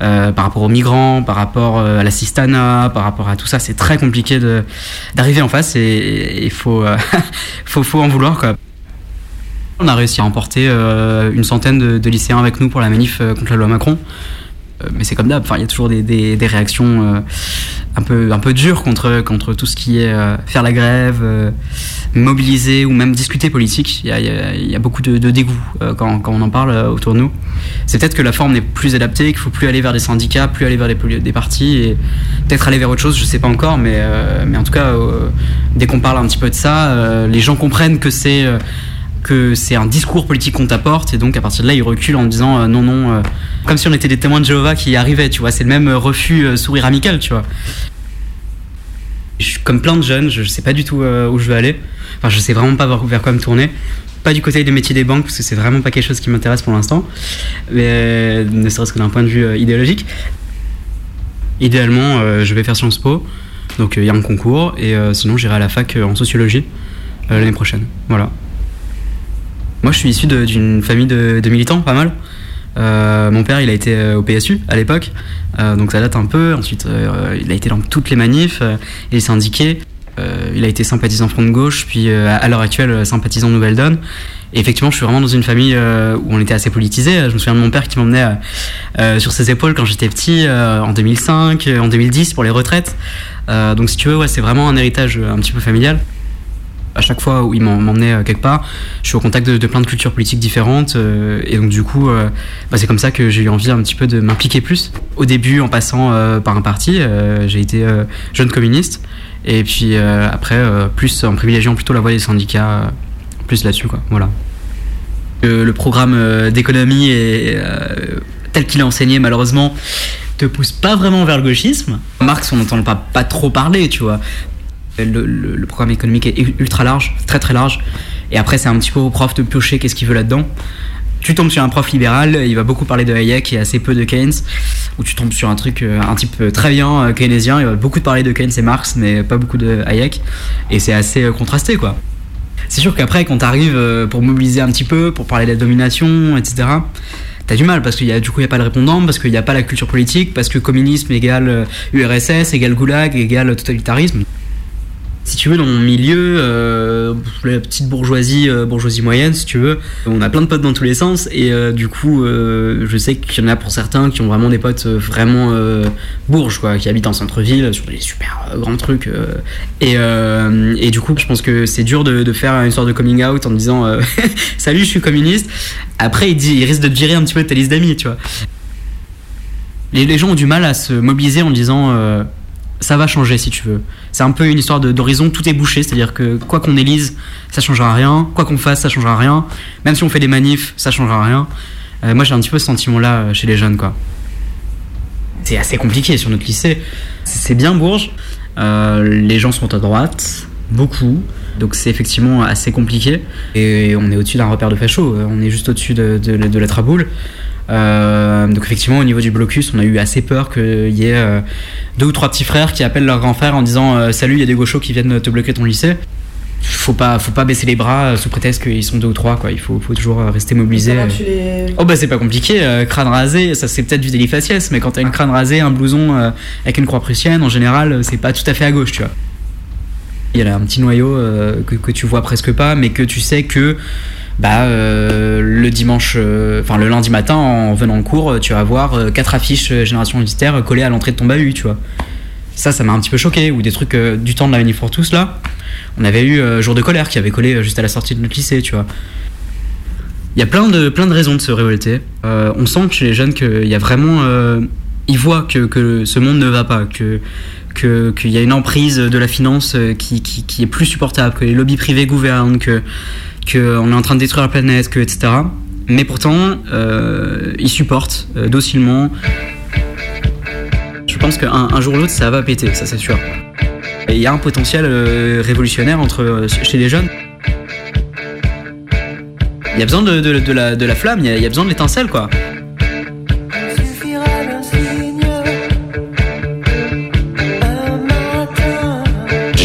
euh, par rapport aux migrants, par rapport euh, à la cistana, par rapport à tout ça. C'est très compliqué d'arriver en face et il faut, euh, faut, faut en vouloir. On a réussi à emporter une centaine de, de lycéens avec nous pour la manif contre la loi Macron. Euh, mais c'est comme d'hab, enfin, il y a toujours des, réactions euh, un peu, un peu dur contre, contre tout ce qui est euh, faire la grève, mobiliser ou même discuter politique. Il y a, beaucoup de, dégoût quand, quand on en parle autour de nous. C'est peut-être que la forme n'est plus adaptée, qu'il faut plus aller vers des syndicats, plus aller vers poli- des partis et peut-être aller vers autre chose, je sais pas encore, mais, mais en tout cas, dès qu'on parle un petit peu de ça, les gens comprennent que c'est. Que c'est un discours politique qu'on t'apporte et donc à partir de là ils reculent en disant euh, non non euh, comme si on était des témoins de Jéhovah qui arrivaient tu vois. C'est le même euh, refus sourire amical tu vois. Je suis comme plein de jeunes je, je sais pas du tout où je veux aller. Enfin je sais vraiment pas vers, quoi me tourner. Pas du côté des métiers des banques parce que c'est vraiment pas quelque chose qui m'intéresse pour l'instant. Mais ne serait-ce que d'un point de vue idéologique. Idéalement je vais faire Sciences Po. Donc il y a un concours et sinon j'irai à la fac en sociologie l'année prochaine. Voilà moi, je suis issu d'une famille de, militants, pas mal. Euh, mon père, il a été euh, au PSU à l'époque, euh, donc ça date un peu. Ensuite, il a été dans toutes les manifs, il est syndiqué. Euh, il a été sympathisant Front de Gauche, puis à l'heure actuelle, sympathisant Nouvelle Donne. Et effectivement, je suis vraiment dans une famille où on était assez politisé. Je me souviens de mon père qui m'emmenait sur ses épaules quand j'étais petit, en 2005, euh, en 2010 pour les retraites. Donc, si tu veux, c'est vraiment un héritage un petit peu familial à chaque fois où il m'en- m'emmenait euh, quelque part, je suis au contact de, plein de cultures politiques différentes. euh, et donc, du coup, euh, bah, c'est comme ça que j'ai eu envie un petit peu de m'impliquer plus. Au début, en passant par un parti, j'ai été jeune communiste. Et puis après, plus en privilégiant plutôt la voie des syndicats, plus là-dessus, quoi. Voilà. Le programme d'économie est, tel qu'il est enseigné, malheureusement, te pousse pas vraiment vers le gauchisme. Marx, on n'entend pas trop parler, tu vois. Le, programme économique est ultra large, très très large. Et après, c'est un petit peu au prof de piocher qu'est-ce qu'il veut là-dedans. Tu tombes sur un prof libéral, il va beaucoup parler de Hayek et assez peu de Keynes. Ou tu tombes sur un truc, euh, un type euh, très bien euh, keynésien, il va beaucoup parler de Keynes et Marx, mais pas beaucoup de Hayek. Et c'est assez contrasté, quoi. C'est sûr qu'après, quand t'arrives pour mobiliser un petit peu, pour parler de la domination, etc., t'as du mal parce qu'il y a du coup il y a pas le répondant, parce qu'il n'y a pas la culture politique, parce que communisme égale URSS égale goulag égale totalitarisme. Si tu veux, dans mon milieu, euh, la petite bourgeoisie, euh, bourgeoisie moyenne, si tu veux, on a plein de potes dans tous les sens, et euh, du coup, je sais qu'il y en a pour certains qui ont vraiment des potes vraiment bourges, quoi, qui habitent en centre-ville, sur des super grands trucs. et, et du coup, je pense que c'est dur de, faire une sorte de coming out en disant Salut, je suis communiste. Après, il, dit, risque de te virer un petit peu de ta liste d'amis, tu vois. Les, les gens ont du mal à se mobiliser en disant ça va changer si tu veux. C'est un peu une histoire d'horizon, tout est bouché, c'est-à-dire que quoi qu'on élise, ça changera rien, quoi qu'on fasse, ça changera rien. Même si on fait des manifs, ça changera rien. Euh, moi j'ai un petit peu ce sentiment-là euh, chez les jeunes, quoi. C'est assez compliqué sur notre lycée. C'est bien Bourges. Euh, les gens sont à droite, beaucoup. Donc c'est effectivement assez compliqué. Et on est au-dessus d'un repère de facho. On est juste au-dessus de, de- de la traboule. Euh, donc effectivement au niveau du blocus on a eu assez peur qu'il y ait euh, deux ou trois petits frères qui appellent leur grand frère en disant euh, salut il y a des gauchos qui viennent te bloquer ton lycée faut pas faut pas baisser les bras sous prétexte qu'ils sont deux ou trois quoi. Il faut, faut toujours rester mobilisé. Les- Oh bah c'est pas compliqué, crâne rasé, ça c'est peut-être du délit faciès, mais quand t'as une crâne rasée, un blouson avec une croix prussienne, en général c'est pas tout à fait à gauche, tu vois. Il y a un petit noyau que, que tu vois presque pas, mais que tu sais que bah euh, le dimanche, euh, enfin le lundi matin en venant en cours, euh, tu vas avoir quatre affiches Génération Universitaire collées à l'entrée de ton bahut, tu vois. Ça, ça m'a un petit peu choqué, ou des trucs du temps de la Manif pour tous là. On avait eu Jour de colère qui avait collé juste à la sortie de notre lycée, tu vois. Il y a plein de, plein de raisons de se révolter. On sent que chez les jeunes qu'il y a vraiment. ils voient que, que ce monde ne va pas, que que- qu'il y a une emprise de la finance qui, qui, qui est plus supportable, que les lobbies privés gouvernent, que qu'on est en train de détruire la planète, que etc. Mais pourtant, euh, ils supportent euh, docilement. Je pense qu'un un jour ou l'autre, ça va péter, ça c'est sûr. Et il y a un potentiel euh, révolutionnaire entre, chez les jeunes. Il y a besoin de, la, flamme, il y y a besoin de l'étincelle, quoi.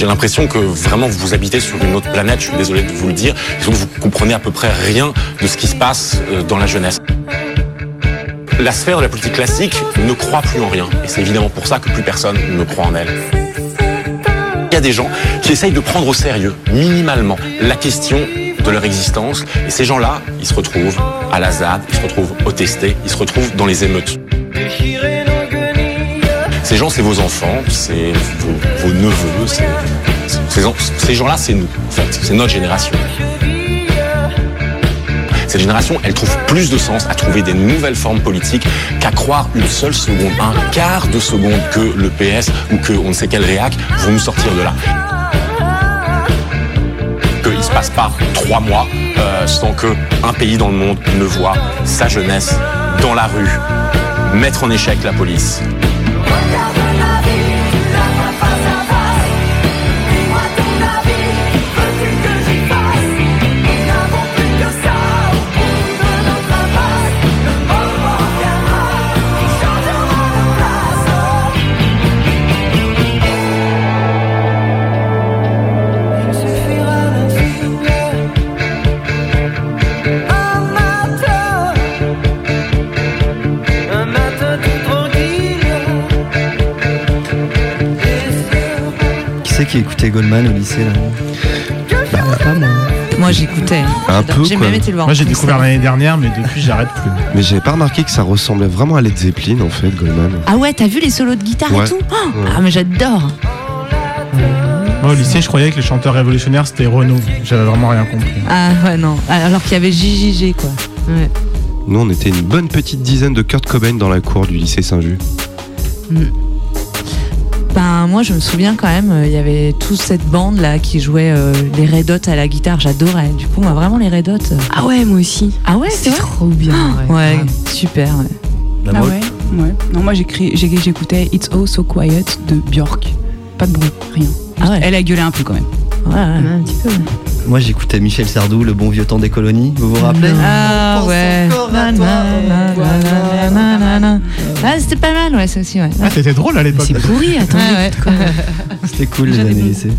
J'ai l'impression que vraiment vous habitez sur une autre planète, je suis désolé de vous le dire, vous comprenez à peu près rien de ce qui se passe euh, dans la jeunesse. La sphère de la politique classique ne croit plus en rien, et c'est évidemment pour ça que plus personne ne croit en elle. Il y a des gens qui essayent de prendre au sérieux, minimalement, la question de leur existence, et ces gens-là, ils se retrouvent à la ZAD, ils se retrouvent au testé, ils se retrouvent dans les émeutes. Ces gens, c'est vos enfants, c'est vos, neveux, ces gens-là, c'est nous, en fait. C'est notre génération. Cette génération, elle trouve plus de sens à trouver des nouvelles formes politiques qu'à croire une seule seconde, un quart de seconde que le PS ou que on ne sait quel réac vont nous sortir de là. Qu'il ne se passe pas trois mois euh, sans que un pays dans le monde ne voit sa jeunesse dans la rue mettre en échec la police. Qui qui écoutait Goldman au lycée là Pas moi. Moi, j'écoutais. Un J'adore. peu, J'ai quoi. même été le voir. Moi, j'ai en découvert concert. l'année dernière, mais depuis, j'arrête plus. Mais j'avais pas remarqué que ça ressemblait vraiment à Led Zeppelin en fait, Goldman. Ah ouais, t'as vu les solos de guitare Ouais. et tout Oh, Ouais. Ah, mais j'adore. Moi, au lycée, je croyais que les chanteurs révolutionnaires, c'était Renault. J'avais vraiment rien compris. Ah ouais, non. Alors qu'il y avait JJG, quoi. Ouais. Nous, on était une bonne petite dizaine de Kurt Cobain dans la cour du lycée Saint-Just. Ben, moi, je me souviens quand même, euh, il y avait toute cette bande là qui jouait euh, les Red Hot à la guitare. J'adorais. Du coup, moi, vraiment, les Red Hot. euh, Ah ouais, moi aussi. Ah ouais, C'était c'est vrai trop bien. Ouais, ouais. super. ouais. La Ah ouais, ouais. Non, moi j'écris- j'ai- j'écoutais It's Oh So Quiet de Björk. Pas de bruit, rien. Ah ouais. Elle a gueulé un peu quand même. Ouais, ouais. Un petit peu. Moi j'écoutais Michel Sardou, le bon vieux temps des colonies, vous vous rappelez Ah ouais. Ah, c'était pas mal, ouais, ça aussi, ouais. Ah, c'était drôle à l'époque. C'est pourri, attends. Ouais, ouais. C'était cool les années lycée.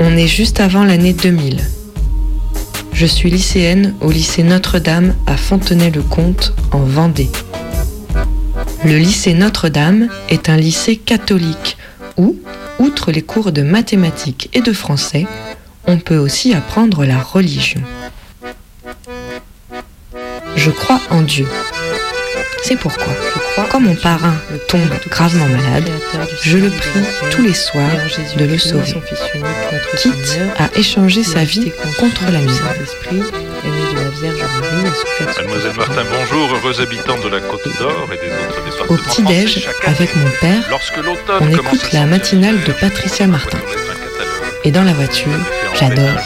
On est juste avant l'année 2000. Je suis lycéenne au lycée Notre-Dame à Fontenay-le-Comte en Vendée. Le lycée Notre-Dame est un lycée catholique où, outre les cours de mathématiques et de français, on peut aussi apprendre la religion. Je crois en Dieu. C'est pourquoi, quand mon parrain tombe gravement malade, je le prie tous les soirs de le sauver, quitte à échanger sa vie contre la mienne. Mademoiselle Martin, bonjour, heureuse habitante de la Côte d'Or et des autres départements Au petit-déj, avec mon père, on écoute la matinale de Patricia Martin. Et dans la voiture, j'adore,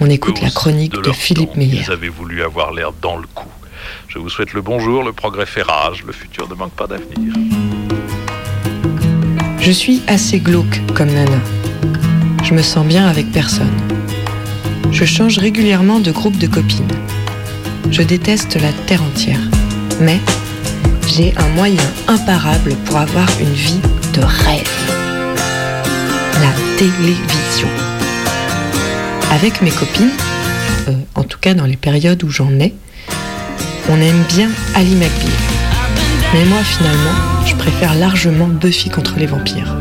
on écoute la chronique de Philippe Meyer. Ils avaient voulu avoir l'air dans le coup. Je vous souhaite le bonjour, le progrès fait rage, le futur ne manque pas d'avenir. Je suis assez glauque comme Nana. Je me sens bien avec personne. Je change régulièrement de groupe de copines. Je déteste la terre entière. Mais j'ai un moyen imparable pour avoir une vie de rêve. La télévision. Avec mes copines, euh, en tout cas dans les périodes où j'en ai, on aime bien Ali McBeal. Mais moi, finalement, je préfère largement Buffy contre les vampires.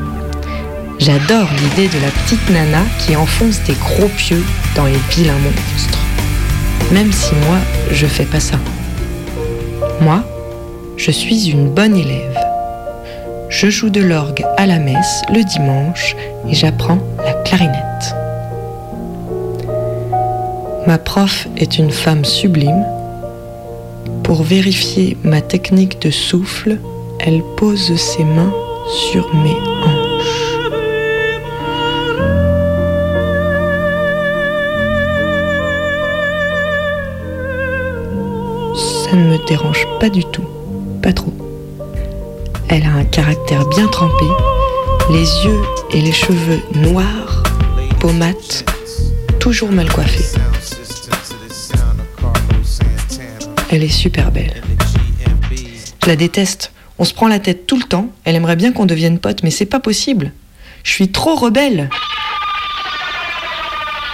J'adore l'idée de la petite nana qui enfonce des gros pieux dans les vilains monstres. Même si moi, je fais pas ça. Moi, je suis une bonne élève. Je joue de l'orgue à la messe le dimanche et j'apprends la clarinette. Ma prof est une femme sublime. Pour vérifier ma technique de souffle, elle pose ses mains sur mes hanches. Ça ne me dérange pas du tout, pas trop. Elle a un caractère bien trempé, les yeux et les cheveux noirs, mate, toujours mal coiffée. Elle est super belle. Je la déteste. On se prend la tête tout le temps. Elle aimerait bien qu'on devienne potes, mais c'est pas possible. Je suis trop rebelle.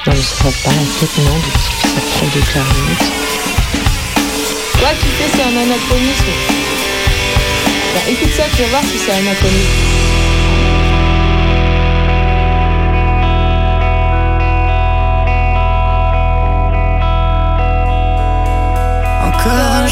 Non, mais ça pas la tête, non, de sa prof de clarinette. Toi qui fais, c'est un anachronisme. Bah, écoute ça, tu vas voir si c'est.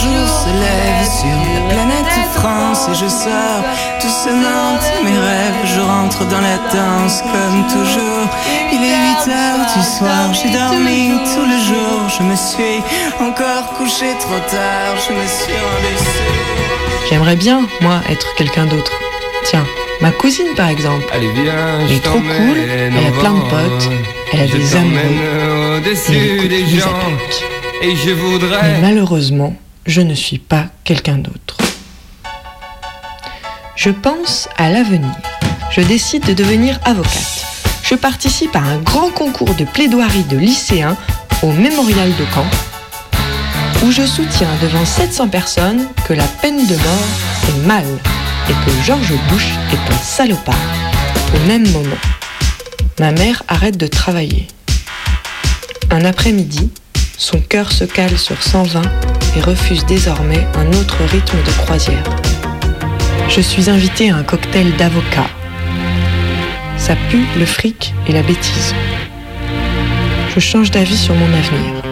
Jour se lève sur la planète France et je sors doucement de mes rêves. Je rentre dans la danse comme toujours. Il est 8 heures du soir, j'ai dormi tout le jour. Je me suis encore couché trop tard, je me suis rendu J'aimerais bien, moi, être quelqu'un d'autre. Tiens, ma cousine par exemple. Allez, viens, Elle est trop cool, elle a plein de potes, elle a Je des amoureux. au-dessus et elle écoute des gens. Et je Mais voudrais. malheureusement, je ne suis pas quelqu'un d'autre. Je pense à l'avenir. Je décide de devenir avocate. Je participe à un grand concours de plaidoirie de lycéens au Mémorial de Caen, où je soutiens devant 700 personnes que la peine de mort est mal et que George Bush est un salopard. Au même moment, ma mère arrête de travailler. Un après-midi, son cœur se cale sur 120 et refuse désormais un autre rythme de croisière. Je suis invitée à un cocktail d'avocats. Ça pue le fric et la bêtise. Je change d'avis sur mon avenir.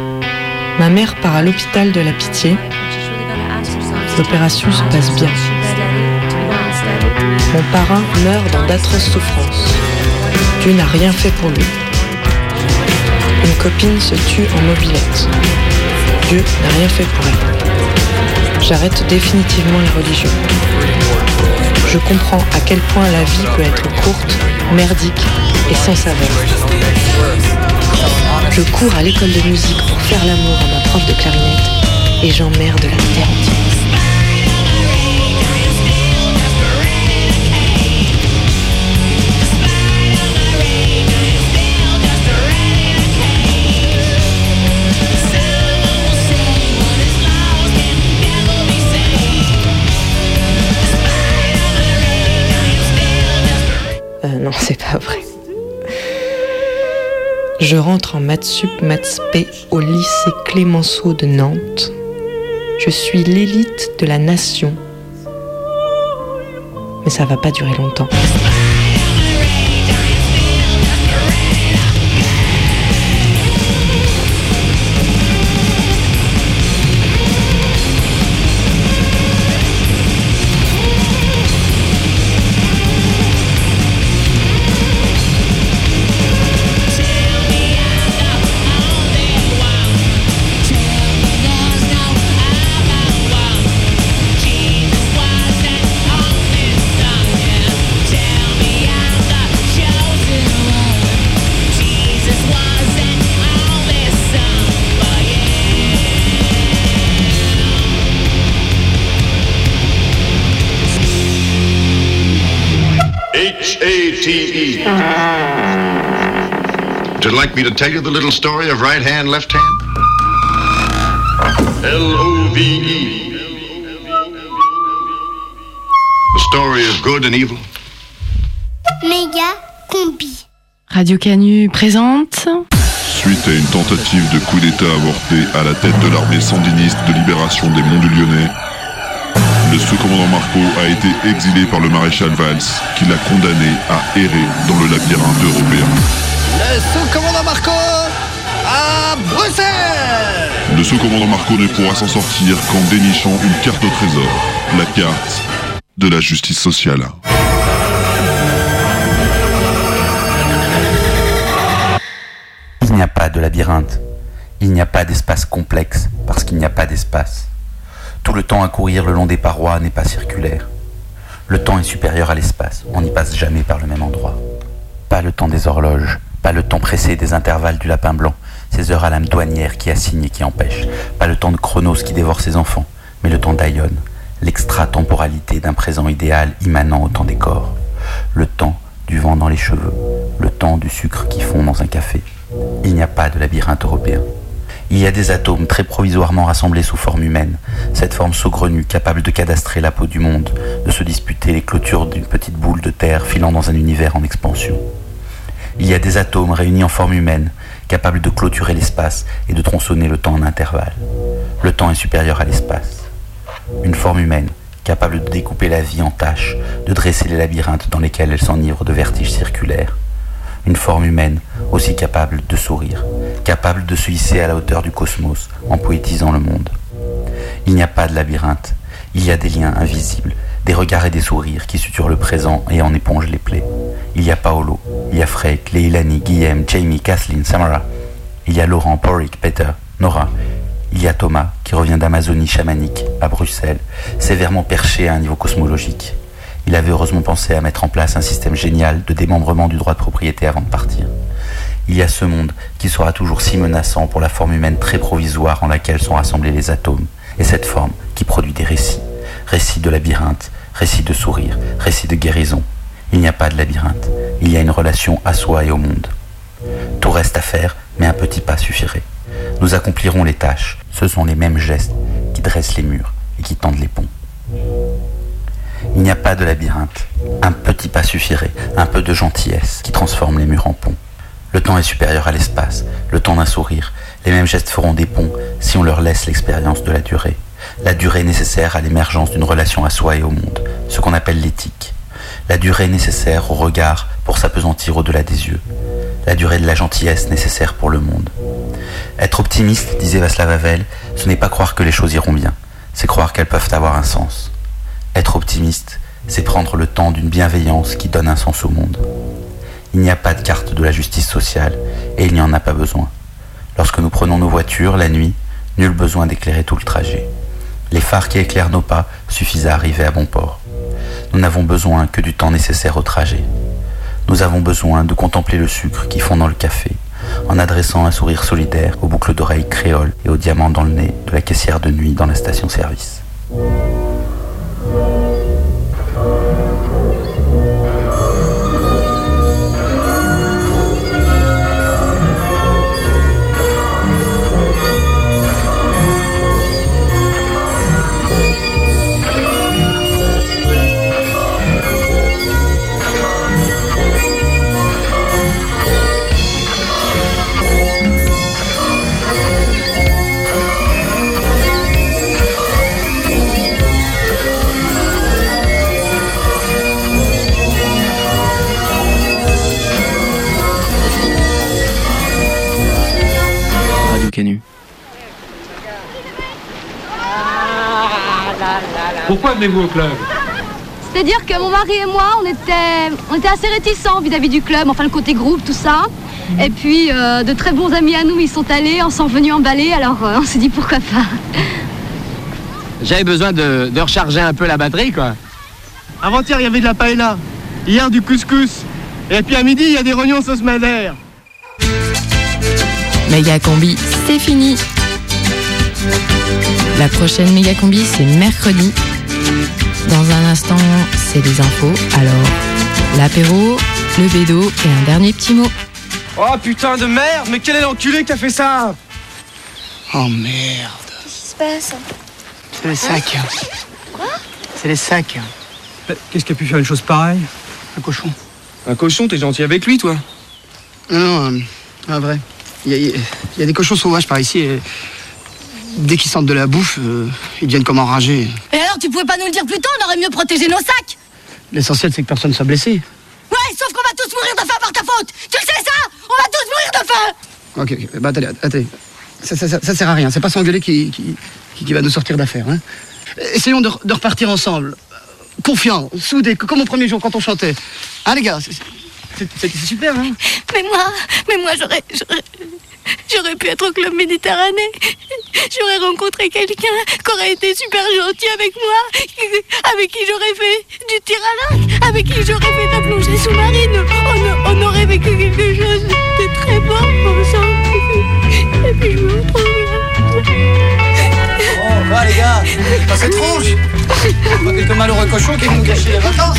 Ma mère part à l'hôpital de la pitié. L'opération se passe bien. Mon parrain meurt dans d'atroces souffrances. Dieu n'a rien fait pour lui. Une copine se tue en mobilette. Dieu n'a rien fait pour elle. J'arrête définitivement les religions. Je comprends à quel point la vie peut être courte, merdique et sans saveur. Je cours à l'école de musique pour faire l'amour à ma prof de clarinette et j'emmerde la terre entière. C'est pas vrai. Je rentre en maths sup, maths p au lycée Clémenceau de Nantes. Je suis l'élite de la nation. Mais ça va pas durer longtemps. Would you like me to tell you the little story of right hand, left hand? L-O-V-E. The story of good and evil. Méga combi. Radio Canu présente. Suite à une tentative de coup d'État avorté à la tête de l'armée sandiniste de libération des Monts du Lyonnais, le sous-commandant Marco a été exilé par le maréchal Valls, qui l'a condamné à errer dans le labyrinthe européen. Le sous-commandant Marco à Bruxelles Le sous-commandant Marco ne pourra s'en sortir qu'en dénichant une carte au trésor, la carte de la justice sociale. Il n'y a pas de labyrinthe. Il n'y a pas d'espace complexe parce qu'il n'y a pas d'espace. Tout le temps à courir le long des parois n'est pas circulaire. Le temps est supérieur à l'espace. On n'y passe jamais par le même endroit. Pas le temps des horloges, pas le temps pressé des intervalles du lapin blanc, ces heures à l'âme douanière qui assignent et qui empêchent. Pas le temps de Chronos qui dévore ses enfants, mais le temps d'Aion, l'extra-temporalité d'un présent idéal immanent au temps des corps. Le temps du vent dans les cheveux, le temps du sucre qui fond dans un café. Il n'y a pas de labyrinthe européen. Il y a des atomes très provisoirement rassemblés sous forme humaine, cette forme saugrenue capable de cadastrer la peau du monde, de se disputer les clôtures d'une petite boule de terre filant dans un univers en expansion. Il y a des atomes réunis en forme humaine, capables de clôturer l'espace et de tronçonner le temps en intervalles. Le temps est supérieur à l'espace. Une forme humaine, capable de découper la vie en tâches, de dresser les labyrinthes dans lesquels elle s'enivre de vertiges circulaires. Une forme humaine, aussi capable de sourire, capable de se hisser à la hauteur du cosmos en poétisant le monde. Il n'y a pas de labyrinthe. Il y a des liens invisibles, des regards et des sourires qui suturent le présent et en épongent les plaies. Il y a Paolo, il y a Freek, Leilani, Guillaume, Jamie, Kathleen, Samara. Il y a Laurent, Porik, Peter, Nora. Il y a Thomas, qui revient d'Amazonie chamanique, à Bruxelles, sévèrement perché à un niveau cosmologique. Il avait heureusement pensé à mettre en place un système génial de démembrement du droit de propriété avant de partir. Il y a ce monde qui sera toujours si menaçant pour la forme humaine très provisoire en laquelle sont rassemblés les atomes, et cette forme qui produit des récits. Récits de labyrinthe, récits de sourire, récits de guérison. Il n'y a pas de labyrinthe, il y a une relation à soi et au monde. Tout reste à faire, mais un petit pas suffirait. Nous accomplirons les tâches, ce sont les mêmes gestes qui dressent les murs et qui tendent les ponts. Il n'y a pas de labyrinthe. Un petit pas suffirait, un peu de gentillesse qui transforme les murs en ponts. Le temps est supérieur à l'espace, le temps d'un sourire. Les mêmes gestes feront des ponts si on leur laisse l'expérience de la durée. La durée nécessaire à l'émergence d'une relation à soi et au monde, ce qu'on appelle l'éthique. La durée nécessaire au regard pour s'apesantir au-delà des yeux. La durée de la gentillesse nécessaire pour le monde. Être optimiste, disait Václav Havel, ce n'est pas croire que les choses iront bien, c'est croire qu'elles peuvent avoir un sens. Être optimiste, c'est prendre le temps d'une bienveillance qui donne un sens au monde. Il n'y a pas de carte de la justice sociale et il n'y en a pas besoin. Lorsque nous prenons nos voitures la nuit, nul besoin d'éclairer tout le trajet. Les phares qui éclairent nos pas suffisent à arriver à bon port. Nous n'avons besoin que du temps nécessaire au trajet. Nous avons besoin de contempler le sucre qui fond dans le café, en adressant un sourire solidaire aux boucles d'oreilles créoles et aux diamants dans le nez de la caissière de nuit dans la station-service. Au club C'est-à-dire que mon mari et moi, on était, on était assez réticents vis-à-vis du club, enfin le côté groupe, tout ça. Et puis euh, de très bons amis à nous, ils sont allés, on s'en venus emballer, alors euh, on s'est dit pourquoi pas. J'avais besoin de, de recharger un peu la batterie, quoi. Avant-hier, il y avait de la paella. Hier, du couscous. Et puis à midi, il y a des rognons sauce madère. Méga combi, c'est fini. La prochaine méga combi, c'est mercredi. Dans un instant, c'est les infos. Alors, l'apéro, le bédo et un dernier petit mot. Oh putain de merde, mais quel est l'enculé qui a fait ça Oh merde. Qu'est-ce qui se passe C'est les sacs. Quoi C'est les sacs. Qu'est-ce qui a pu faire une chose pareille Un cochon. Un cochon, t'es gentil avec lui, toi Non, non, euh, ah, vrai. Il y, a- il y a des cochons sauvages par ici et dès qu'ils sentent de la bouffe, euh, ils deviennent comme enragés. Alors, tu pouvais pas nous le dire plus tôt, on aurait mieux protégé nos sacs L'essentiel, c'est que personne ne soit blessé. Ouais, sauf qu'on va tous mourir de faim par ta faute Tu le sais ça On va tous mourir de faim Ok, ok. Bah, attendez, attendez. Ça, ça, ça, ça sert à rien. C'est pas s'engueuler qui, qui, qui- qui va nous sortir d'affaire. Hein. Essayons de, de repartir ensemble. Confiants, soudés, comme au premier jour quand on chantait. Hein, les gars c'est super, hein Mais moi, mais moi, j'aurais, j'aurais, pu être au club Méditerranée. J'aurais rencontré quelqu'un qui aurait été super gentil avec moi, avec qui j'aurais fait du tir à l'arc, avec qui j'aurais fait de la plongée sous-marine. On, on aurait vécu quelque chose de très bon ensemble. Et puis je me retrouve Oh, va les gars Pas cette tronche Pas quelques malheureux cochons qui vont nous gâcher les vacances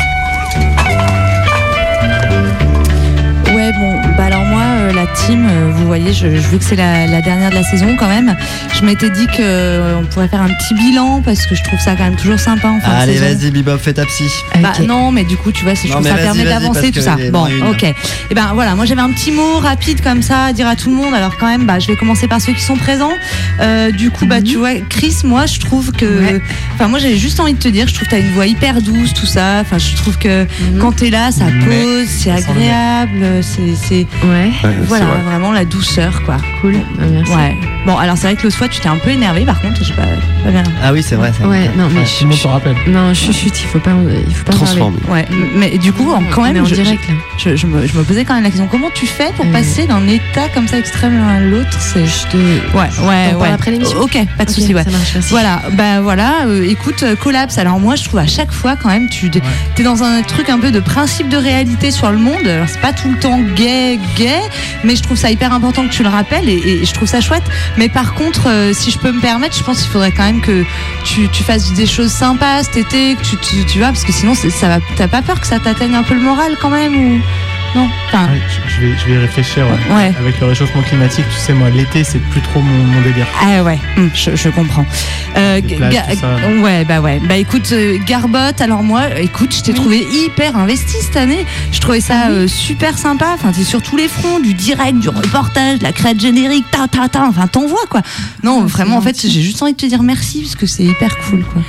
Ouais, bon, bah alors moi, la team, euh, vous voyez, je, je- vu que c'est la, la dernière de la saison quand même, je m'étais dit que euh, on pourrait faire un petit bilan parce que je trouve ça quand même toujours sympa en fin Allez, vas-y, Bibop, fais ta psy. Bah non, mais du coup, tu vois, c'est- je Non, trouve ça permet d'avancer tout ça. Bon, ok. Et ben voilà, moi j'avais un petit mot rapide comme ça à dire à tout le monde. Alors quand même, bah, je vais commencer par ceux qui sont présents. Euh, du coup, bah tu vois, Chris, moi je trouve que, enfin moi j'avais juste envie de te dire, je trouve que t'as une voix hyper douce, tout ça. Enfin, je trouve que quand t'es là, ça pose, c'est agréable, c'est- Ouais. Voilà, vrai. vraiment la douceur, quoi. Cool. Bah, merci. Ouais. Bon, alors c'est vrai que l'autre fois, tu t'es un peu énervé, par contre, j'ai pas, pas bien. Ah oui, c'est vrai. ça. Ouais, non, mais monde s'en rappelle. Non, chut, chut, il faut pas, il faut pas en Transformé. Ouais, mais du coup, quand On même, en je, direct, là. je, je me, je me posais quand même la question comment tu fais pour Euh. passer d'un état comme ça extrême à l'autre? C'est Je te. ouais, ouais, ouais. après l'émission Ok, pas de Ok, souci, ouais. Ça marche, merci. Voilà, bah voilà, euh, écoute, euh, collapse. Alors moi, je trouve à chaque fois quand même, tu es dans un truc un peu de principe de réalité sur le monde. Alors c'est pas tout le temps gay, gay, mais je trouve ça hyper important que tu le rappelles et, je trouve ça chouette. Mais par contre, euh, si je peux me permettre, je pense qu'il faudrait quand même que tu, fasses des choses sympas cet été, que tu, tu, parce que sinon ça va. T'as pas peur que ça t'atteigne un peu le moral quand même non Enfin, Ouais, je, vais, je vais y réfléchir. ouais. Ouais. Avec le réchauffement climatique, tu sais, moi, l'été, c'est plus trop mon, mon délire. Ah ouais, hum, je, je comprends. Euh, plages, ouais, bah ouais. Bah écoute, euh, Garbotte, alors moi, écoute, je t'ai trouvé hyper investi cette année. Je trouvais ça euh, super sympa. Enfin, t'es sur tous les fronts, du direct, du reportage, de la créate générique, ta ta ta. Enfin, t'envoies quoi. Non, vraiment, en fait, j'ai juste envie de te dire merci parce que c'est hyper cool quoi.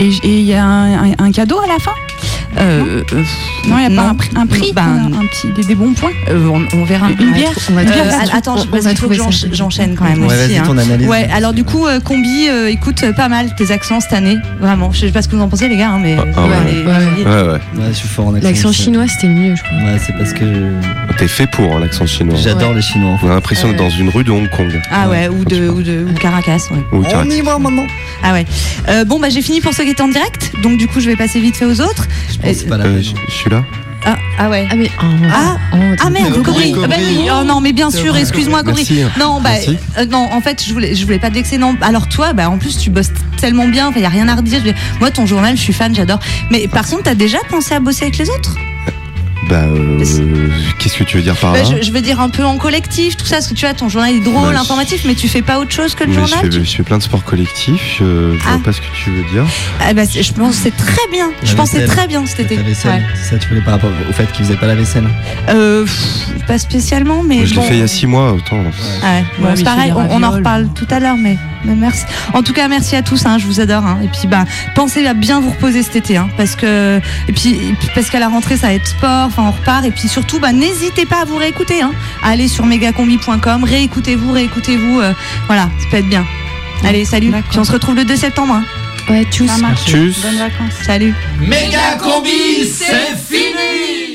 Et et il y a un, un- un cadeau à la fin? Euh, euh, Non, il n'y a pas non. un prix, un, prix, Ben, un, un petit, des, des bons points Euh, on, on verra. Une- bière On va Euh, attends, je- On parce va qu'il faut trouver j'enchaîne quand même Ouais, aussi. vas-y, hein. ton analyse. Ouais, alors du coup, euh, combi, euh, écoute, pas mal tes accents cette année, vraiment. Je sais pas ce que vous en pensez, les gars, hein, mais. Ah, ah ouais, ouais. Ouais. les- Ouais, ouais. Ouais, je suis fort en accent. L'accent chinois, c'était mieux, je crois. Ouais, c'est parce que T'es fait pour hein, l'accent chinois. j'adore les Chinois. On a l'impression d'être dans une rue de Hong Kong. Ah ouais, ou de, ou de ou Caracas, On y va maintenant. Ah ouais. Bon, bah j'ai fini pour ceux qui étaient en direct, donc du coup, je vais passer vite fait aux autres. Je pense que c'est pas la Euh, peine. je je suis là Ah, ah ouais. Ah, mais. Oh, Ah, oh, Ah merde. Ah bah oui. Oh non, mais bien sûr, excuse-moi, Cobry. Merci. Non, bah Merci. euh, non, en fait, je voulais, je voulais pas te vexer. Non, alors toi, bah en plus, tu bosses tellement bien. Enfin, y a rien à redire. Je Moi, ton journal, je suis fan, j'adore. Mais par contre, t'as déjà pensé à bosser avec les autres? Bah, euh, qu'est-ce que tu veux dire par là Bah, je, je veux dire un peu en collectif, tout ça, parce que tu vois, ton journal est drôle, Bah, informatif, mais tu fais pas autre chose que le Mais je journal. fais, tu- je fais plein de sports collectifs, je, je Ah. vois pas ce que tu veux dire. Ah bah, je pense que c'est très bien. Je pense que c'est très bien cet été. La vaisselle. Ouais. Ça, tu voulais par rapport au fait qu'ils faisaient pas la vaisselle? Euh, pff, pas spécialement, mais je bon. l'ai fait il y a six mois, autant. Ouais, bon, Ouais, c'est pareil, on, on en reparle tout à l'heure, mais merci. En tout cas, merci à tous, hein, je vous adore. hein. Et puis, bah, pensez à bien vous reposer cet été, hein, parce que, et puis, et puis parce qu'à la rentrée, ça va être sport, enfin, on repart. Et puis surtout, bah, n'hésitez pas à vous réécouter. Hein. Allez sur megacombi.com, réécoutez-vous, réécoutez-vous. euh, voilà, ça peut être bien. Allez, salut. Puis on se retrouve le 2 septembre. hein. Ouais, tchuss. Ça marche. Tchuss. Bonnes vacances. Salut. Méga combi, c'est fini